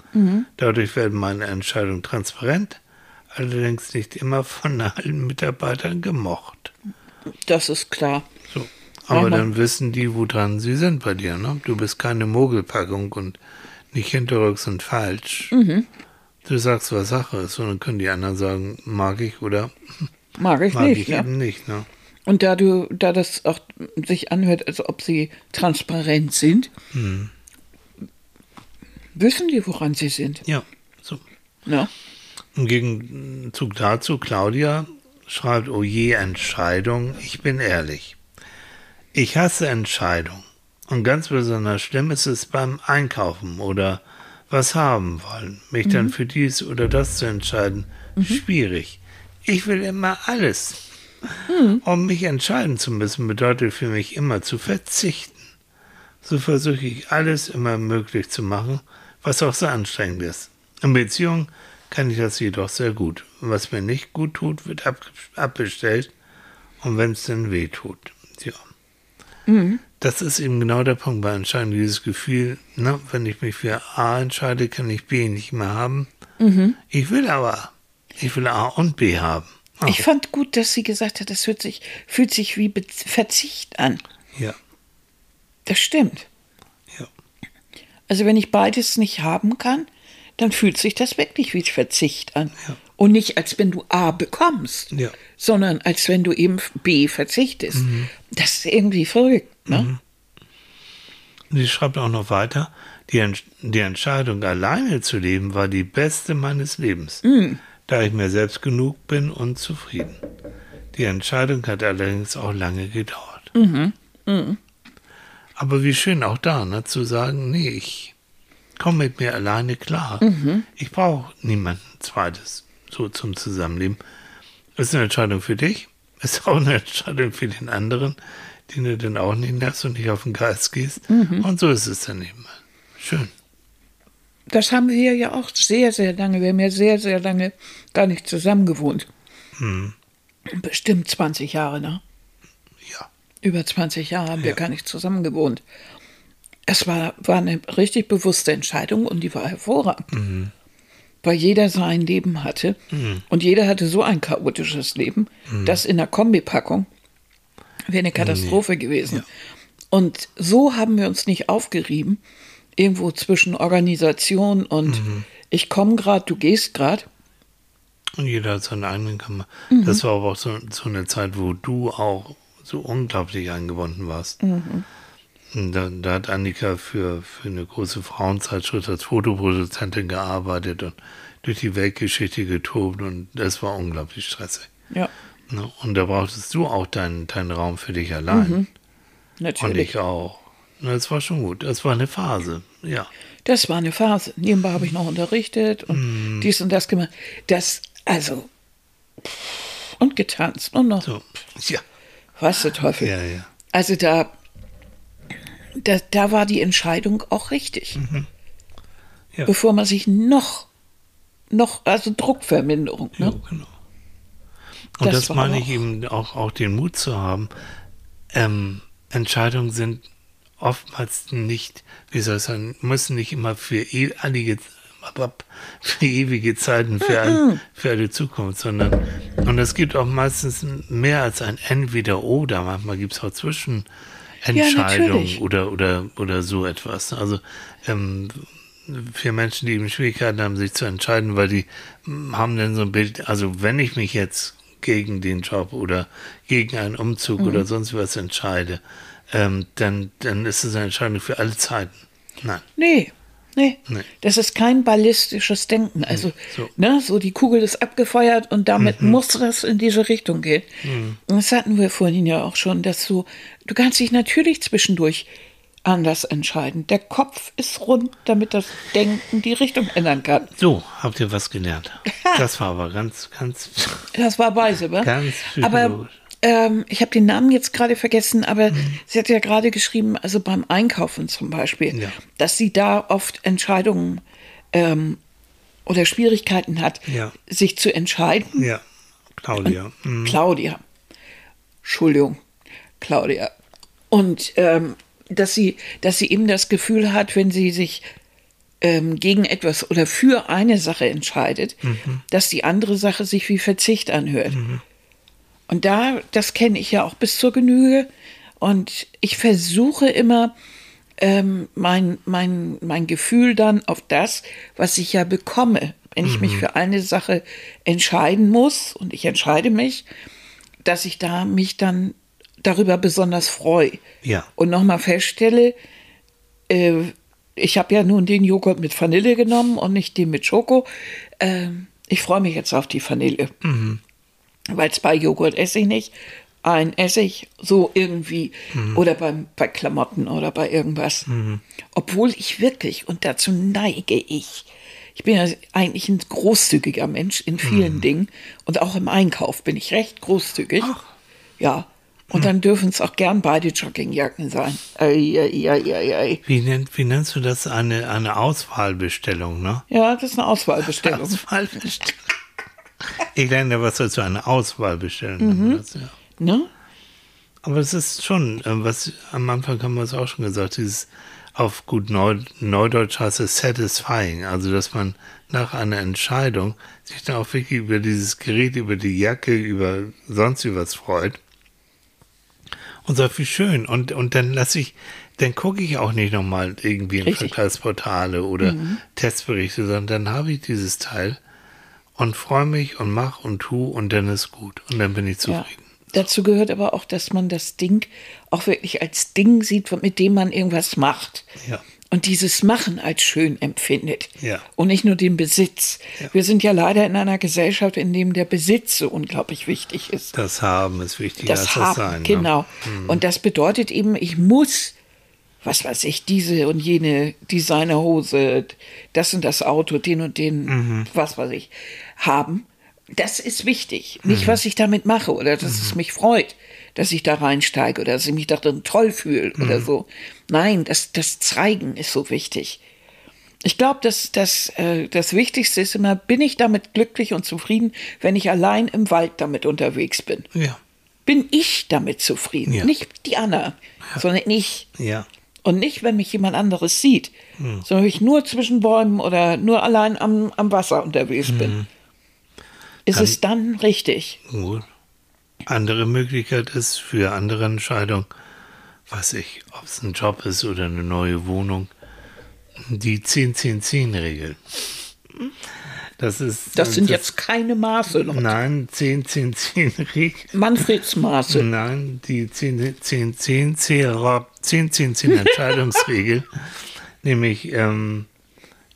Dadurch werden meine Entscheidungen transparent, allerdings nicht immer von allen Mitarbeitern gemocht. Das ist klar. So. Aber dann wissen die, woran sie sind bei dir. Ne? Du bist keine Mogelpackung und nicht hinterrücks und falsch. Du sagst, was Sache ist, und dann können die anderen sagen, mag ich oder Mag ich mag nicht. ich ja. eben nicht. Ne? Und da du, da das auch sich anhört, als ob sie transparent sind, Hm. Wissen die, woran sie sind. Ja, so. Ne? Im Gegenzug dazu, Claudia schreibt, oh je, Entscheidung, ich bin ehrlich. Ich hasse Entscheidung. Und ganz besonders schlimm ist es beim Einkaufen oder was haben wollen. Mich dann für dies oder das zu entscheiden, schwierig. Ich will immer alles. Um mich entscheiden zu müssen, bedeutet für mich immer zu verzichten. So versuche ich alles immer möglich zu machen, was auch sehr anstrengend ist. In Beziehungen kann ich das jedoch sehr gut. Was mir nicht gut tut, wird ab, abbestellt. Und wenn es dann weh tut. Ja. Das ist eben genau der Punkt bei Entscheidungen. Dieses Gefühl, ne, wenn ich mich für A entscheide, kann ich B nicht mehr haben. Ich will aber, ich will A und B haben. Ah, Ich fand gut, dass sie gesagt hat, das hört sich, fühlt sich wie Be Verzicht an. ja, Das stimmt. Also wenn ich beides nicht haben kann, dann fühlt sich das wirklich wie Verzicht an. Ja. Und nicht, als wenn du A bekommst, Ja. sondern als wenn du eben B verzichtest. Das ist irgendwie verrückt. Ne? Sie schreibt auch noch weiter, die, Ent die Entscheidung, alleine zu leben, war die beste meines Lebens, da ich mir selbst genug bin und zufrieden. Die Entscheidung hat allerdings auch lange gedauert. Aber wie schön auch da, ne, zu sagen, nee, ich komme mit mir alleine klar. Ich brauche niemanden zweites so zum Zusammenleben. Ist eine Entscheidung für dich, ist auch eine Entscheidung für den anderen, den du dann auch nicht lässt und nicht auf den Geist gehst. Und so ist es dann eben. Schön. Das haben wir ja auch sehr, sehr lange. Wir haben ja sehr, sehr lange gar nicht zusammen gewohnt. Bestimmt 20 Jahre, ne? Ja. Über 20 Jahre haben wir gar nicht zusammen gewohnt. Es war, war eine richtig bewusste Entscheidung und die war hervorragend. Weil jeder sein Leben hatte und jeder hatte so ein chaotisches Leben, das in der Kombipackung wäre eine Katastrophe gewesen. Und so haben wir uns nicht aufgerieben, irgendwo zwischen Organisation und ich komme gerade, du gehst gerade. Und jeder hat seinen eigenen Kammer. Mhm. Das war aber auch so, so eine Zeit, wo du auch so unglaublich eingebunden warst. Mhm. Und Da, da hat Annika für, für eine große Frauenzeitschrift als Fotoproduzentin gearbeitet und durch die Weltgeschichte getobt und das war unglaublich stressig. Ja, Ne? Und da brauchtest du auch deinen, deinen Raum für dich allein. Und natürlich. ich auch. Ne, Das war schon gut. Das war eine Phase. Ja. Das war eine Phase. Nebenbei habe ich noch unterrichtet und Mhm. dies und das gemacht. Das, also, und getanzt und noch, So. Ja. Was der Teufel. Ja, ja. Also da, da, da war die Entscheidung auch richtig. Mhm. Ja. Bevor man sich noch, noch, also Druckverminderung, ne? genau. Und Das das, meine ich eben auch, auch den Mut zu haben. Ähm, Entscheidungen sind oftmals nicht, wie soll ich sagen, müssen nicht immer für e einige, für ewige Zeiten, für, ein, für eine Zukunft, sondern und es gibt auch meistens mehr als ein Entweder-Oder. Manchmal gibt es auch Zwischenentscheidungen natürlich. oder, oder, oder so etwas. Also ähm, für Menschen, die eben Schwierigkeiten haben, sich zu entscheiden, weil die mm, haben dann so ein Bild, also wenn ich mich jetzt gegen den Job oder gegen einen Umzug oder sonst was entscheide, ähm, dann, dann ist es eine Entscheidung für alle Zeiten. Nein. Nee, Nee, das ist kein ballistisches Denken. Also, so. ne, so die Kugel ist abgefeuert und damit muss das in diese Richtung gehen. Und Das hatten wir vorhin ja auch schon, dass du, du kannst dich natürlich zwischendurch anders entscheiden. Der Kopf ist rund, damit das Denken die Richtung ändern kann. So, habt ihr was gelernt. Das war aber ganz, ganz, Das war weise, wa? ganz Aber psychologisch. Ähm, ich habe den Namen jetzt gerade vergessen, aber sie hat ja gerade geschrieben, also beim Einkaufen zum Beispiel, Ja. dass sie da oft Entscheidungen ähm, oder Schwierigkeiten hat, Ja. sich zu entscheiden. Ja, Claudia. Mhm. Claudia. Entschuldigung, Claudia. Und ähm, dass sie, dass sie eben das Gefühl hat, wenn sie sich ähm, gegen etwas oder für eine Sache entscheidet, dass die andere Sache sich wie Verzicht anhört. Und da, das kenne ich ja auch bis zur Genüge. Und ich versuche immer, ähm, mein, mein, mein Gefühl dann auf das, was ich ja bekomme, wenn ich mich für eine Sache entscheiden muss und ich entscheide mich, dass ich da mich dann darüber besonders freue. Ja. Und nochmal feststelle, äh, ich habe ja nun den Joghurt mit Vanille genommen und nicht den mit Schoko. Ähm, ich freue mich jetzt auf die Vanille. Weil zwei Joghurt esse ich nicht. Ein esse ich so irgendwie oder beim, bei Klamotten oder bei irgendwas. Obwohl ich wirklich, und dazu neige ich, ich bin ja eigentlich ein großzügiger Mensch in vielen Dingen und auch im Einkauf bin ich recht großzügig. Ja. Und dann dürfen es auch gern beide Joggingjacken sein. Ei, ei, ei, ei, ei. Wie, nennt, wie nennst du das? Eine, eine Auswahlbestellung, ne? Ja, das ist eine Auswahlbestellung. Auswahlbestellung. Ich lerne was dazu, eine Auswahlbestellung. Mhm. nennt man Das, ja. Ne? Aber es ist schon, äh, was am Anfang haben wir es auch schon gesagt, dieses auf gut Neu Neudeutsch heißt es satisfying, also dass man nach einer Entscheidung sich dann auch wirklich über dieses Gerät, über die Jacke, über sonst was freut. Und sagt, wie schön. Und, und dann lasse ich, dann gucke ich auch nicht nochmal irgendwie in. Vergleichsportale oder Testberichte, sondern dann habe ich dieses Teil und freue mich und mache und tu und dann ist gut. Und dann bin ich Ja. zufrieden. Dazu gehört aber auch, dass man das Ding auch wirklich als Ding sieht, mit dem man irgendwas macht. Ja. Und dieses Machen als schön empfindet. Ja. Und nicht nur den Besitz. Wir sind ja leider in einer Gesellschaft, in dem der Besitz so unglaublich wichtig ist. Das Haben ist wichtiger Das als Haben, das Sein. ne? genau. Und das bedeutet eben, ich muss, was weiß ich, diese und jene Designerhose, das und das Auto, den und den, was weiß ich, haben. Das ist wichtig. Nicht, was ich damit mache oder dass es mich freut, dass ich da reinsteige oder dass ich mich darin toll fühle oder so. Nein, das, das Zeigen ist so wichtig. Ich glaube, dass das, äh, das Wichtigste ist immer, bin ich damit glücklich und zufrieden, wenn ich allein im Wald damit unterwegs bin Ja, bin ich damit zufrieden. Ja. Nicht die Anna, sondern ich. ja, Und nicht, wenn mich jemand anderes sieht, sondern wenn ich nur zwischen Bäumen oder nur allein am, am Wasser unterwegs bin. Ist es dann richtig? gut. Andere Möglichkeit ist für andere Entscheidungen, weiß ich, ob es ein Job ist oder eine neue Wohnung, die 10-10-10-Regel. Das ist. Das sind jetzt keine Maße. noch. Nein, 10-10-10-Regel. Manfreds Maße. Nein, die 10-10-10-Entscheidungsregel. Nämlich, ähm,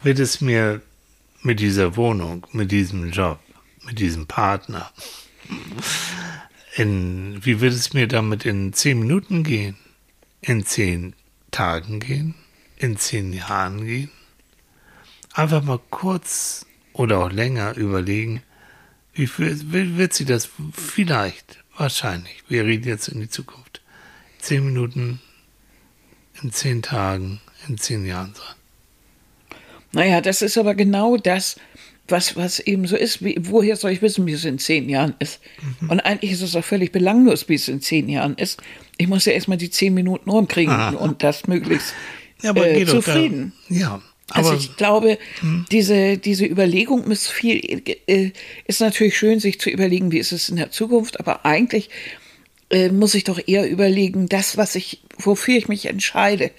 wird es mir mit dieser Wohnung, mit diesem Job, mit diesem Partner, in, wie wird es mir damit in zehn Minuten gehen? In zehn Tagen gehen? In zehn Jahren gehen? Einfach mal kurz oder auch länger überlegen, wie viel, wird sie das vielleicht, wahrscheinlich, wir reden jetzt in die Zukunft, zehn Minuten, in zehn Tagen, in zehn Jahren sein? Naja, das ist aber genau das, was, was eben so ist. Wie, woher soll ich wissen, wie es in zehn Jahren ist? Mhm. Und eigentlich ist es auch völlig belanglos, wie es in zehn Jahren ist. Ich muss ja erstmal die zehn Minuten rumkriegen Aha. und das möglichst Ja, aber äh, zufrieden. Da, ja, Also aber ich glaube, diese, diese Überlegung ist viel, äh, ist natürlich schön, sich zu überlegen, wie ist es in der Zukunft, aber eigentlich äh, muss ich doch eher überlegen, das, was ich, wofür ich mich entscheide,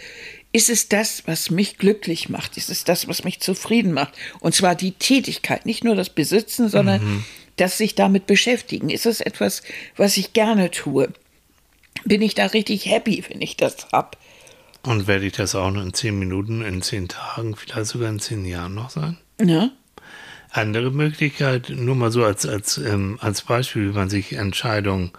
ist es das, was mich glücklich macht? Ist es das, was mich zufrieden macht? Und zwar die Tätigkeit, nicht nur das Besitzen, sondern das sich damit beschäftigen. Ist es etwas, was ich gerne tue? Bin ich da richtig happy, wenn ich das hab? Und werde ich das auch nur in zehn Minuten, in zehn Tagen, vielleicht sogar in zehn Jahren noch sein? Ja. Andere Möglichkeit, nur mal so als, als, ähm, als Beispiel, wie man sich Entscheidungen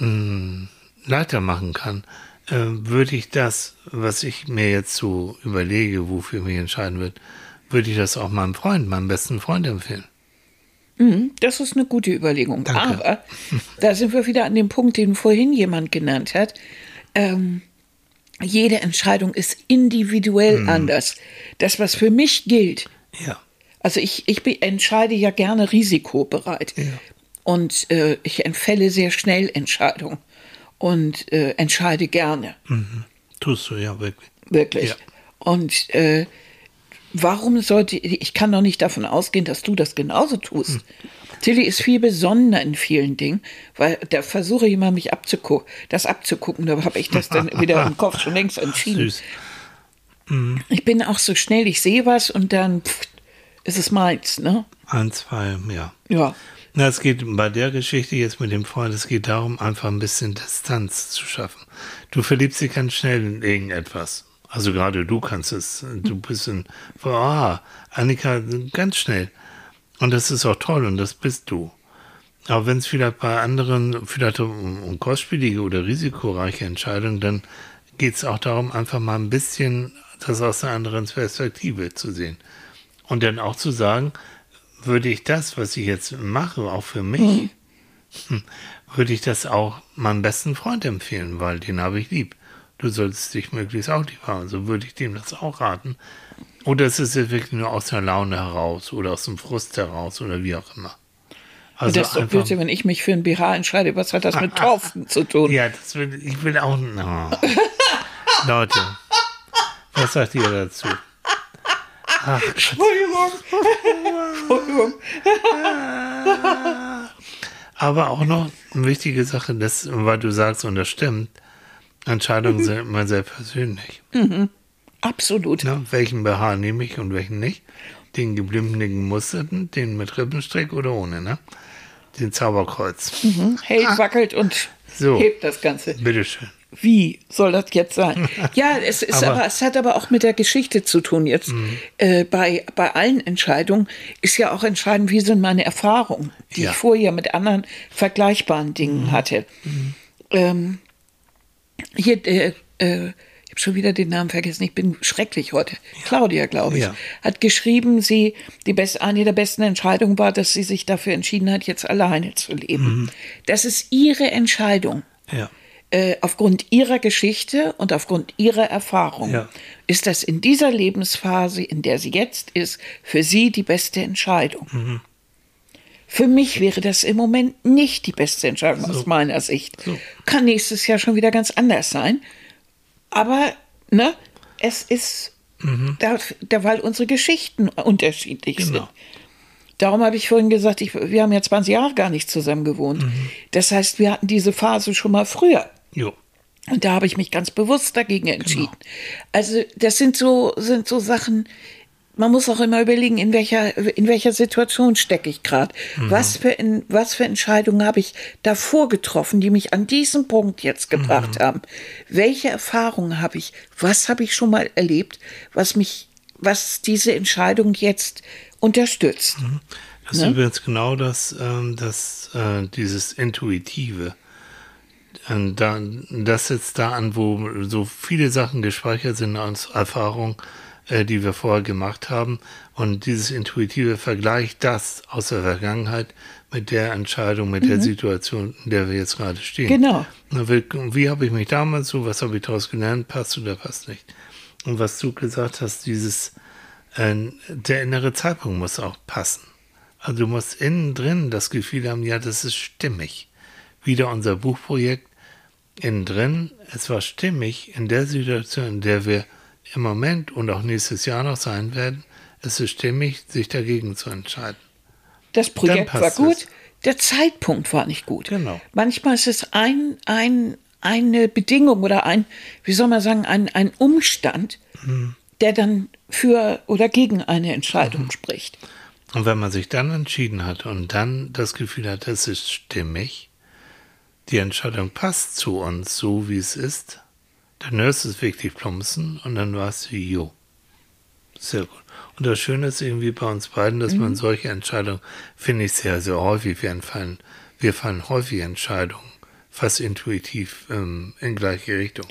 mh, leichter machen kann, äh, würde ich das, was ich mir jetzt so überlege, wofür ich mich entscheiden wird, würde ich das auch meinem Freund, meinem besten Freund empfehlen. Mhm, das ist eine gute Überlegung. Danke. Aber da sind wir wieder an dem Punkt, den vorhin jemand genannt hat. Ähm, jede Entscheidung ist individuell Mhm. anders. Das, was für mich gilt, Ja. also ich, ich entscheide ja gerne risikobereit. Ja. Und äh, ich entfälle sehr schnell Entscheidungen und äh, entscheide gerne, Tust du ja wirklich. wirklich. Ja. Und äh, warum sollte ich kann doch nicht davon ausgehen, dass du das genauso tust. Hm. Tilly ist viel besonderer in vielen Dingen, weil da versuche ich immer mich abzugucken, das abzugucken, da habe ich das dann wieder im Kopf schon längst entschieden. Süß. Ich bin auch so schnell, ich sehe was und dann pff, ist es meins, ne? Ein, zwei, ja. Ja. Na, es geht bei der Geschichte jetzt mit dem Freund, es geht darum, einfach ein bisschen Distanz zu schaffen. Du verliebst dich ganz schnell in irgendetwas. Also gerade du kannst es, du bist in, ah, Annika, ganz schnell. Und das ist auch toll und das bist du. Aber wenn es vielleicht bei anderen, vielleicht um, um kostspielige oder risikoreiche Entscheidungen, dann geht es auch darum, einfach mal ein bisschen das aus einer anderen Perspektive zu sehen. Und dann auch zu sagen, würde ich das, was ich jetzt mache, auch für mich, hm, würde ich das auch meinem besten Freund empfehlen, weil den habe ich lieb. Du solltest dich möglichst auch lieb haben. So würde ich dem das auch raten. Oder ist es jetzt wirklich nur aus der Laune heraus oder aus dem Frust heraus oder wie auch immer. Also das ist doch bitte, wenn ich mich für ein BH entscheide, was hat das mit Taufen zu tun? Ja, das will, ich will auch. No. Leute, was sagt ihr dazu? Ach, Entschuldigung. Entschuldigung. Aber auch noch eine wichtige Sache, das, weil du sagst, und das stimmt, Entscheidungen sind immer sehr persönlich. Absolut. Ne? Welchen BH nehme ich und welchen nicht? Den gebliebenen Musterten, den mit Rippenstrick oder ohne, ne? Den Zauberkreuz. Hält, wackelt und So. hebt das Ganze. Bitteschön. Wie soll das jetzt sein? Ja, es ist Aber- Mhm. aber, es hat aber auch mit der Geschichte zu tun jetzt. Äh, bei, bei allen Entscheidungen ist ja auch entscheidend, wie sind meine Erfahrungen, die Ja. Mhm. ich vorher mit anderen vergleichbaren Dingen hatte. Ähm, hier, äh, äh, ich habe schon wieder den Namen vergessen, ich bin schrecklich heute. Claudia, glaube ich, Ja. hat geschrieben, sie, die best, eine der besten Entscheidungen war, dass sie sich dafür entschieden hat, jetzt alleine zu leben. Mhm. Das ist ihre Entscheidung Ja. Äh, aufgrund ihrer Geschichte und aufgrund ihrer Erfahrung Ja. ist das in dieser Lebensphase, in der sie jetzt ist, für sie die beste Entscheidung. Mhm. Für mich wäre das im Moment nicht die beste Entscheidung aus meiner Sicht. Kann nächstes Jahr schon wieder ganz anders sein. Aber ne, es ist, da, da, weil unsere Geschichten unterschiedlich sind. Mhm. Genau. Darum habe ich vorhin gesagt, ich, wir haben ja 20 Jahre gar nicht zusammen gewohnt. Mhm. Das heißt, wir hatten diese Phase schon mal früher. Jo. Und da habe ich mich ganz bewusst dagegen entschieden. Genau. Also das sind so, sind so Sachen, man muss auch immer überlegen, in welcher, in welcher Situation stecke ich gerade. Mhm. Was, für, in- was für Entscheidungen habe ich davor getroffen, die mich an diesen Punkt jetzt Mhm. gebracht haben? Welche Erfahrungen habe ich? Was habe ich schon mal erlebt, was mich, was diese Entscheidung jetzt unterstützt? Das ist übrigens genau das, ähm, das äh, dieses Intuitive. Und da, das setzt da an, wo so viele Sachen gespeichert sind aus Erfahrung, äh, die wir vorher gemacht haben. Und dieses Intuitive vergleicht das aus der Vergangenheit mit der Entscheidung, mit der Situation, in der wir jetzt gerade stehen. Genau. Na, Wie, wie habe ich mich damals so, was habe ich daraus gelernt, passt oder passt nicht? Und was du gesagt hast, dieses, äh, der innere Zeitpunkt muss auch passen. Also du musst innen drin das Gefühl haben, ja, das ist stimmig. Wieder unser Buchprojekt innen drin, es war stimmig in der Situation, in der wir im Moment und auch nächstes Jahr noch sein werden, es ist stimmig, sich dagegen zu entscheiden. Das Projekt war gut, es. der Zeitpunkt war nicht gut. Genau. Manchmal ist es ein, ein, eine Bedingung oder ein, wie soll man sagen, ein, ein Umstand, Mhm. der dann für oder gegen eine Entscheidung spricht. Und wenn man sich dann entschieden hat und dann das Gefühl hat, es ist stimmig, die Entscheidung passt zu uns, so wie es ist, Dann hörst du es wirklich plumpsen und dann warst du, jo. Sehr gut. Und das Schöne ist irgendwie bei uns beiden, dass mhm. man solche Entscheidungen, finde ich sehr, sehr häufig, wir fallen, wir fallen häufig Entscheidungen, fast intuitiv ähm, in gleiche Richtung.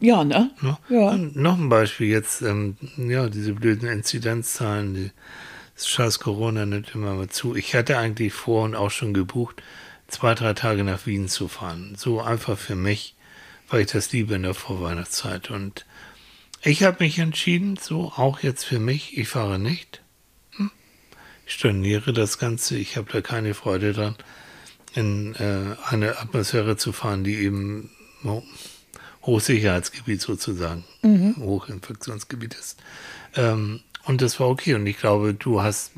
Ja, ne? Ja. ja. Und noch ein Beispiel jetzt, ähm, ja, diese blöden Inzidenzzahlen, die, das scheiß Corona nimmt immer mal zu. Ich hatte eigentlich vor und auch schon gebucht, zwei, drei Tage nach Wien zu fahren. So einfach für mich, weil ich das liebe in der Vorweihnachtszeit. Und ich habe mich entschieden, so auch jetzt für mich, ich fahre nicht. Hm? Ich storniere das Ganze, ich habe da keine Freude dran, in äh, eine Atmosphäre zu fahren, die eben oh, Hochsicherheitsgebiet sozusagen, mhm. Hochinfektionsgebiet ist. Ähm, und das war okay. Und ich glaube, du hast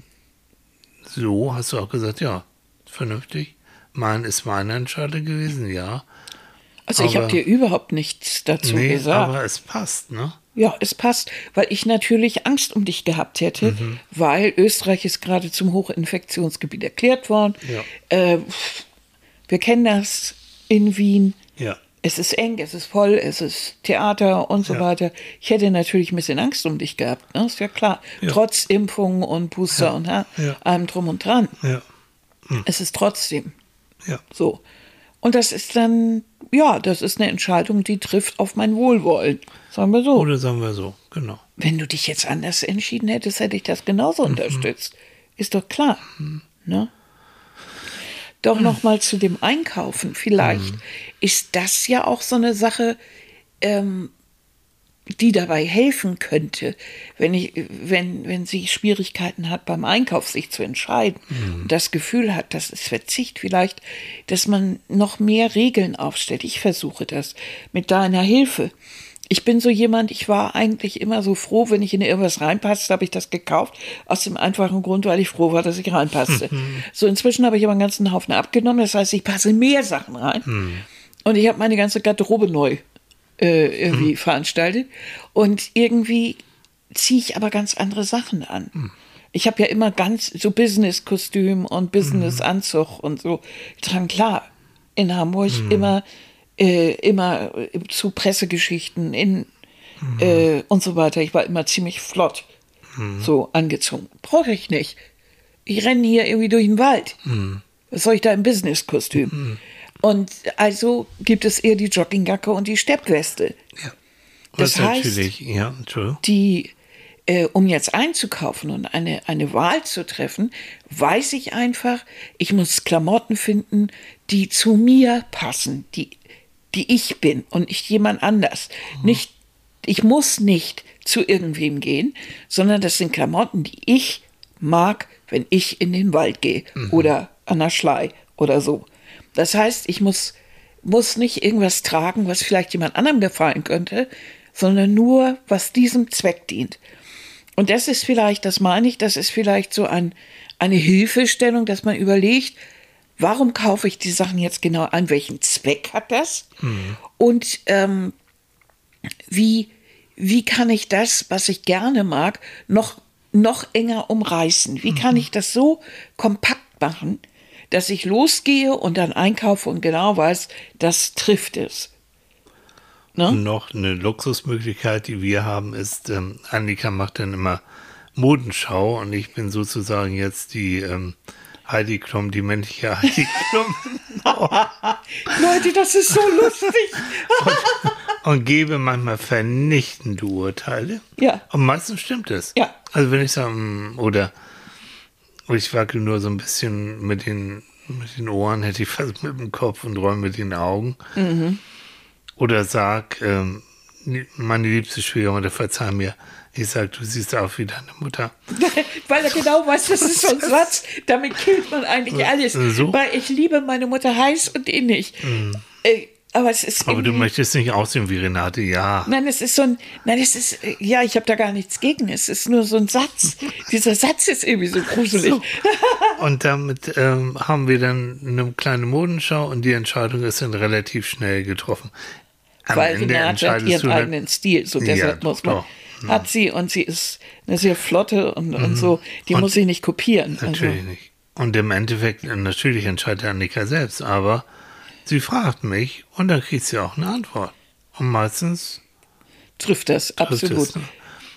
so, hast du auch gesagt, ja, vernünftig. Mein ist meine Entscheidung gewesen, ja. Also aber, ich habe dir überhaupt nichts dazu nee, gesagt. Aber es passt, ne? Ja, es passt, weil ich natürlich Angst um dich gehabt hätte, mhm. weil Österreich ist gerade zum Hochinfektionsgebiet erklärt worden. Ja. Äh, wir kennen das in Wien. Ja. Es ist eng, es ist voll, es ist Theater und so ja. weiter. Ich hätte natürlich ein bisschen Angst um dich gehabt, ne? ist ja klar. Ja. Trotz Impfungen und Booster und allem drum und dran. Hm. Es ist trotzdem so. Und das ist dann, ja, das ist eine Entscheidung, die trifft auf mein Wohlwollen. Sagen wir so. Oder sagen wir so, genau. Wenn du dich jetzt anders entschieden hättest, hätte ich das genauso mhm. unterstützt. Ist doch klar. Mhm. Ne? Doch mhm. noch mal zu dem Einkaufen. Vielleicht mhm. ist das ja auch so eine Sache, ähm, die dabei helfen könnte, wenn, ich, wenn, wenn sie Schwierigkeiten hat, beim Einkauf sich zu entscheiden mhm. und das Gefühl hat, dass es Verzicht vielleicht, dass man noch mehr Regeln aufstellt. Ich versuche das mit deiner Hilfe. Ich bin so jemand, ich war eigentlich immer so froh, wenn ich in irgendwas reinpasste, habe ich das gekauft. Aus dem einfachen Grund, weil ich froh war, dass ich reinpasste. Mhm. So inzwischen habe ich aber einen ganzen Haufen abgenommen. Das heißt, ich passe mehr Sachen rein. Mhm. Und ich habe meine ganze Garderobe neu äh, irgendwie mhm. veranstaltet. Und irgendwie ziehe ich aber ganz andere Sachen an. Mhm. Ich habe ja immer ganz so Business-Kostüm und Business-Anzug und so getragen. Klar, in Hamburg mhm. immer, äh, immer zu Pressegeschichten in, mhm. äh, und so weiter. Ich war immer ziemlich flott mhm. so angezogen. Brauche ich nicht. Ich renne hier irgendwie durch den Wald. Mhm. Was soll ich da im Business-Kostüm? Und also gibt es eher die Joggingjacke und die Steppweste. Ja. Das, das heißt, natürlich, ja, die, äh, um jetzt einzukaufen und eine, eine Wahl zu treffen, weiß ich einfach, ich muss Klamotten finden, die zu mir passen, die, die ich bin und nicht jemand anders. Mhm. Nicht, ich muss nicht zu irgendwem gehen, sondern das sind Klamotten, die ich mag, wenn ich in den Wald gehe mhm. oder an der Schlei oder so. Das heißt, ich muss, muss nicht irgendwas tragen, was vielleicht jemand anderem gefallen könnte, sondern nur, was diesem Zweck dient. Und das ist vielleicht, das meine ich, das ist vielleicht so ein, eine Hilfestellung, dass man überlegt, warum kaufe ich die Sachen jetzt genau an, welchen Zweck hat das? Mhm. Und ähm, wie, wie kann ich das, was ich gerne mag, noch, noch enger umreißen? Wie kann mhm. ich das so kompakt machen, dass ich losgehe und dann einkaufe und genau weiß, das trifft es. Ne? Noch eine Luxusmöglichkeit, die wir haben, ist, ähm, Annika macht dann immer Modenschau und ich bin sozusagen jetzt die ähm, Heidi Klum, die männliche Heidi Klum. Leute, das ist so lustig. und, und, gebe manchmal vernichtende Urteile. Ja. Und meistens stimmt es. Ja. Also wenn ich sage, mm, oder ich wackel nur so ein bisschen mit den, mit den Ohren, hätte ich fast mit dem Kopf und räume mit den Augen. Mhm. Oder sag, ähm, meine liebste Schwiegermutter, verzeih mir, ich sag, du siehst auch wie deine Mutter. Weil er genau weiß, das ist so ein Satz, damit killt man eigentlich alles. So? Weil ich liebe meine Mutter heiß und innig. Mhm. Äh, aber es ist. Aber du möchtest nicht aussehen wie Renate, ja. Nein, es ist so ein. Nein, es ist. Ja, ich habe da gar nichts gegen. Es ist nur so ein Satz. Dieser Satz ist irgendwie so gruselig. So. Und damit ähm, haben wir dann eine kleine Modenschau und die Entscheidung ist dann relativ schnell getroffen. Am Weil Ende Renate hat ihren eigenen Stil, so deshalb ja, muss man. Doch. Hat sie und sie ist eine sehr flotte und, mhm. und so, die und muss ich nicht kopieren. Natürlich also. nicht. Und im Endeffekt, natürlich entscheidet Annika selbst, aber Sie fragt mich und dann kriegt sie auch eine Antwort. Und meistens Trifft das, trifft absolut. es. Ne?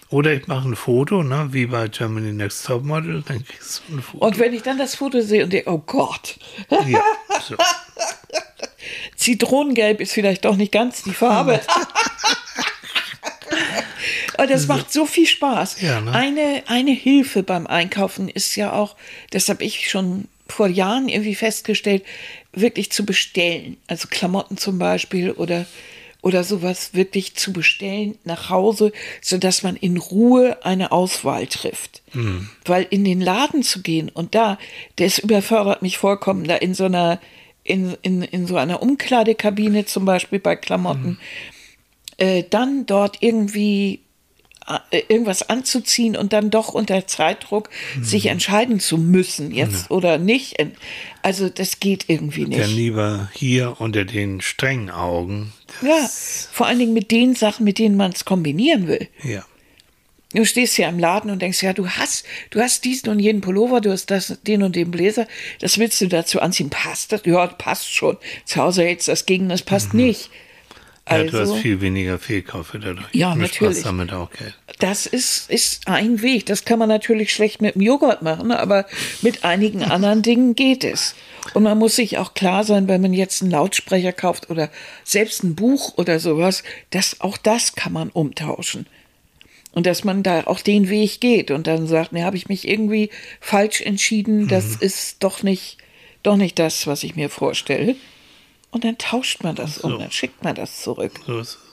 Oder ich mache ein Foto, ne, wie bei Germany Next Topmodel, dann kriegst du ein Foto. Und wenn ich dann das Foto sehe und denke, oh Gott, ja, so. Zitronengelb ist vielleicht doch nicht ganz die Farbe. Aber das macht so viel Spaß. Ja, ne? eine, eine Hilfe beim Einkaufen ist ja auch, das habe ich schon vor Jahren irgendwie festgestellt, wirklich zu bestellen. Also Klamotten zum Beispiel oder, oder sowas wirklich zu bestellen nach Hause, sodass man in Ruhe eine Auswahl trifft. Weil in den Laden zu gehen und da, das überfordert mich vollkommen, da in so einer, in, in, in so einer Umkleidekabine zum Beispiel bei Klamotten, äh, dann dort irgendwie irgendwas anzuziehen und dann doch unter Zeitdruck sich entscheiden zu müssen, jetzt oder nicht. Also das geht irgendwie Dann nicht. lieber hier unter den strengen Augen. Ja, vor allen Dingen mit den Sachen, mit denen man es kombinieren will. Ja. Du stehst ja im Laden und denkst, ja, du hast, du hast diesen und jenen Pullover, du hast das, den und den Bläser, das willst du dazu anziehen. Passt das? Ja, passt schon. Zu Hause hältst du das gegen, das passt nicht. Mhm. ja, du Also, hast viel weniger Fehlkäufe dadurch. Ja, Du natürlich. damit auch Geld. das ist, ist ein Weg. Das kann man natürlich schlecht mit dem Joghurt machen, aber mit einigen anderen Dingen geht es. Und man muss sich auch klar sein, wenn man jetzt einen Lautsprecher kauft oder selbst ein Buch oder sowas, dass auch das kann man umtauschen. Und dass man da auch den Weg geht und dann sagt, ne, habe ich mich irgendwie falsch entschieden, das Mhm. ist doch nicht, doch nicht das, was ich mir vorstelle. Und dann tauscht man das um, dann schickt man das zurück. So ist es.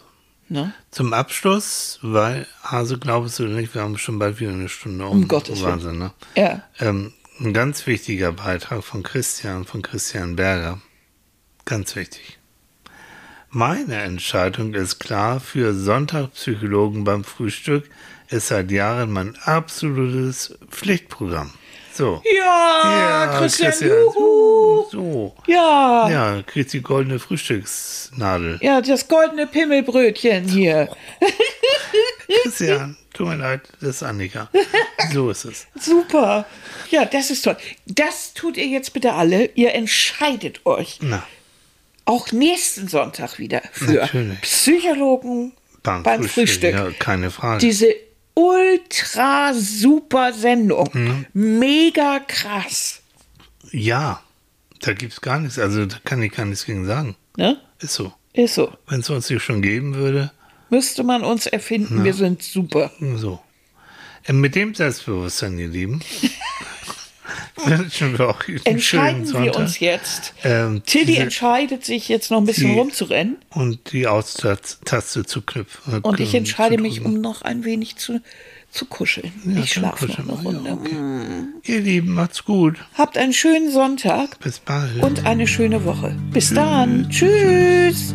Ne? Zum Abschluss, weil, also glaubst du nicht, wir haben schon bald wieder eine Stunde um. Um Gottes Willen. Wahnsinn, ne? Ja. Ähm, ein ganz wichtiger Beitrag von Christian, von Christian Berger. Ganz wichtig. Meine Entscheidung ist klar, für Sonntagpsychologen beim Frühstück ist seit Jahren mein absolutes Pflichtprogramm. So. Ja, Christian, juhu. So. Ja. Ja, kriegt die goldene Frühstücksnadel. Ja, das goldene Pimmelbrötchen hier. Christian, tut mir leid, das ist Annika. So ist es. Super. Ja, das ist toll. Das tut ihr jetzt bitte alle. Ihr entscheidet euch Na, auch nächsten Sonntag wieder für Natürlich. Psychologen beim, beim, Frühstück. Ja, keine Frage. Diese ultra super Sendung. Mhm. Mega krass. Ja, da gibt es gar nichts. Also da kann ich gar nichts gegen sagen. Ne? Ist so. Ist so. Wenn es uns nicht schon geben würde, Müsste man uns erfinden. Wir sind super. so. Äh, Mit dem Selbstbewusstsein, ihr Lieben, wir auch Entscheiden wir uns jetzt. Ähm, Tilly entscheidet sich jetzt noch ein bisschen die- rumzurennen. und die Austaste zu knüpfen. Und ich entscheide mich, um noch ein wenig zu, zu kuscheln. Ja, ich schlafe noch eine wir. Ja, Runde. okay. Ihr Lieben, macht's gut. Habt einen schönen Sonntag Bis bald. und eine schöne Woche. Bis dann. Tschüss.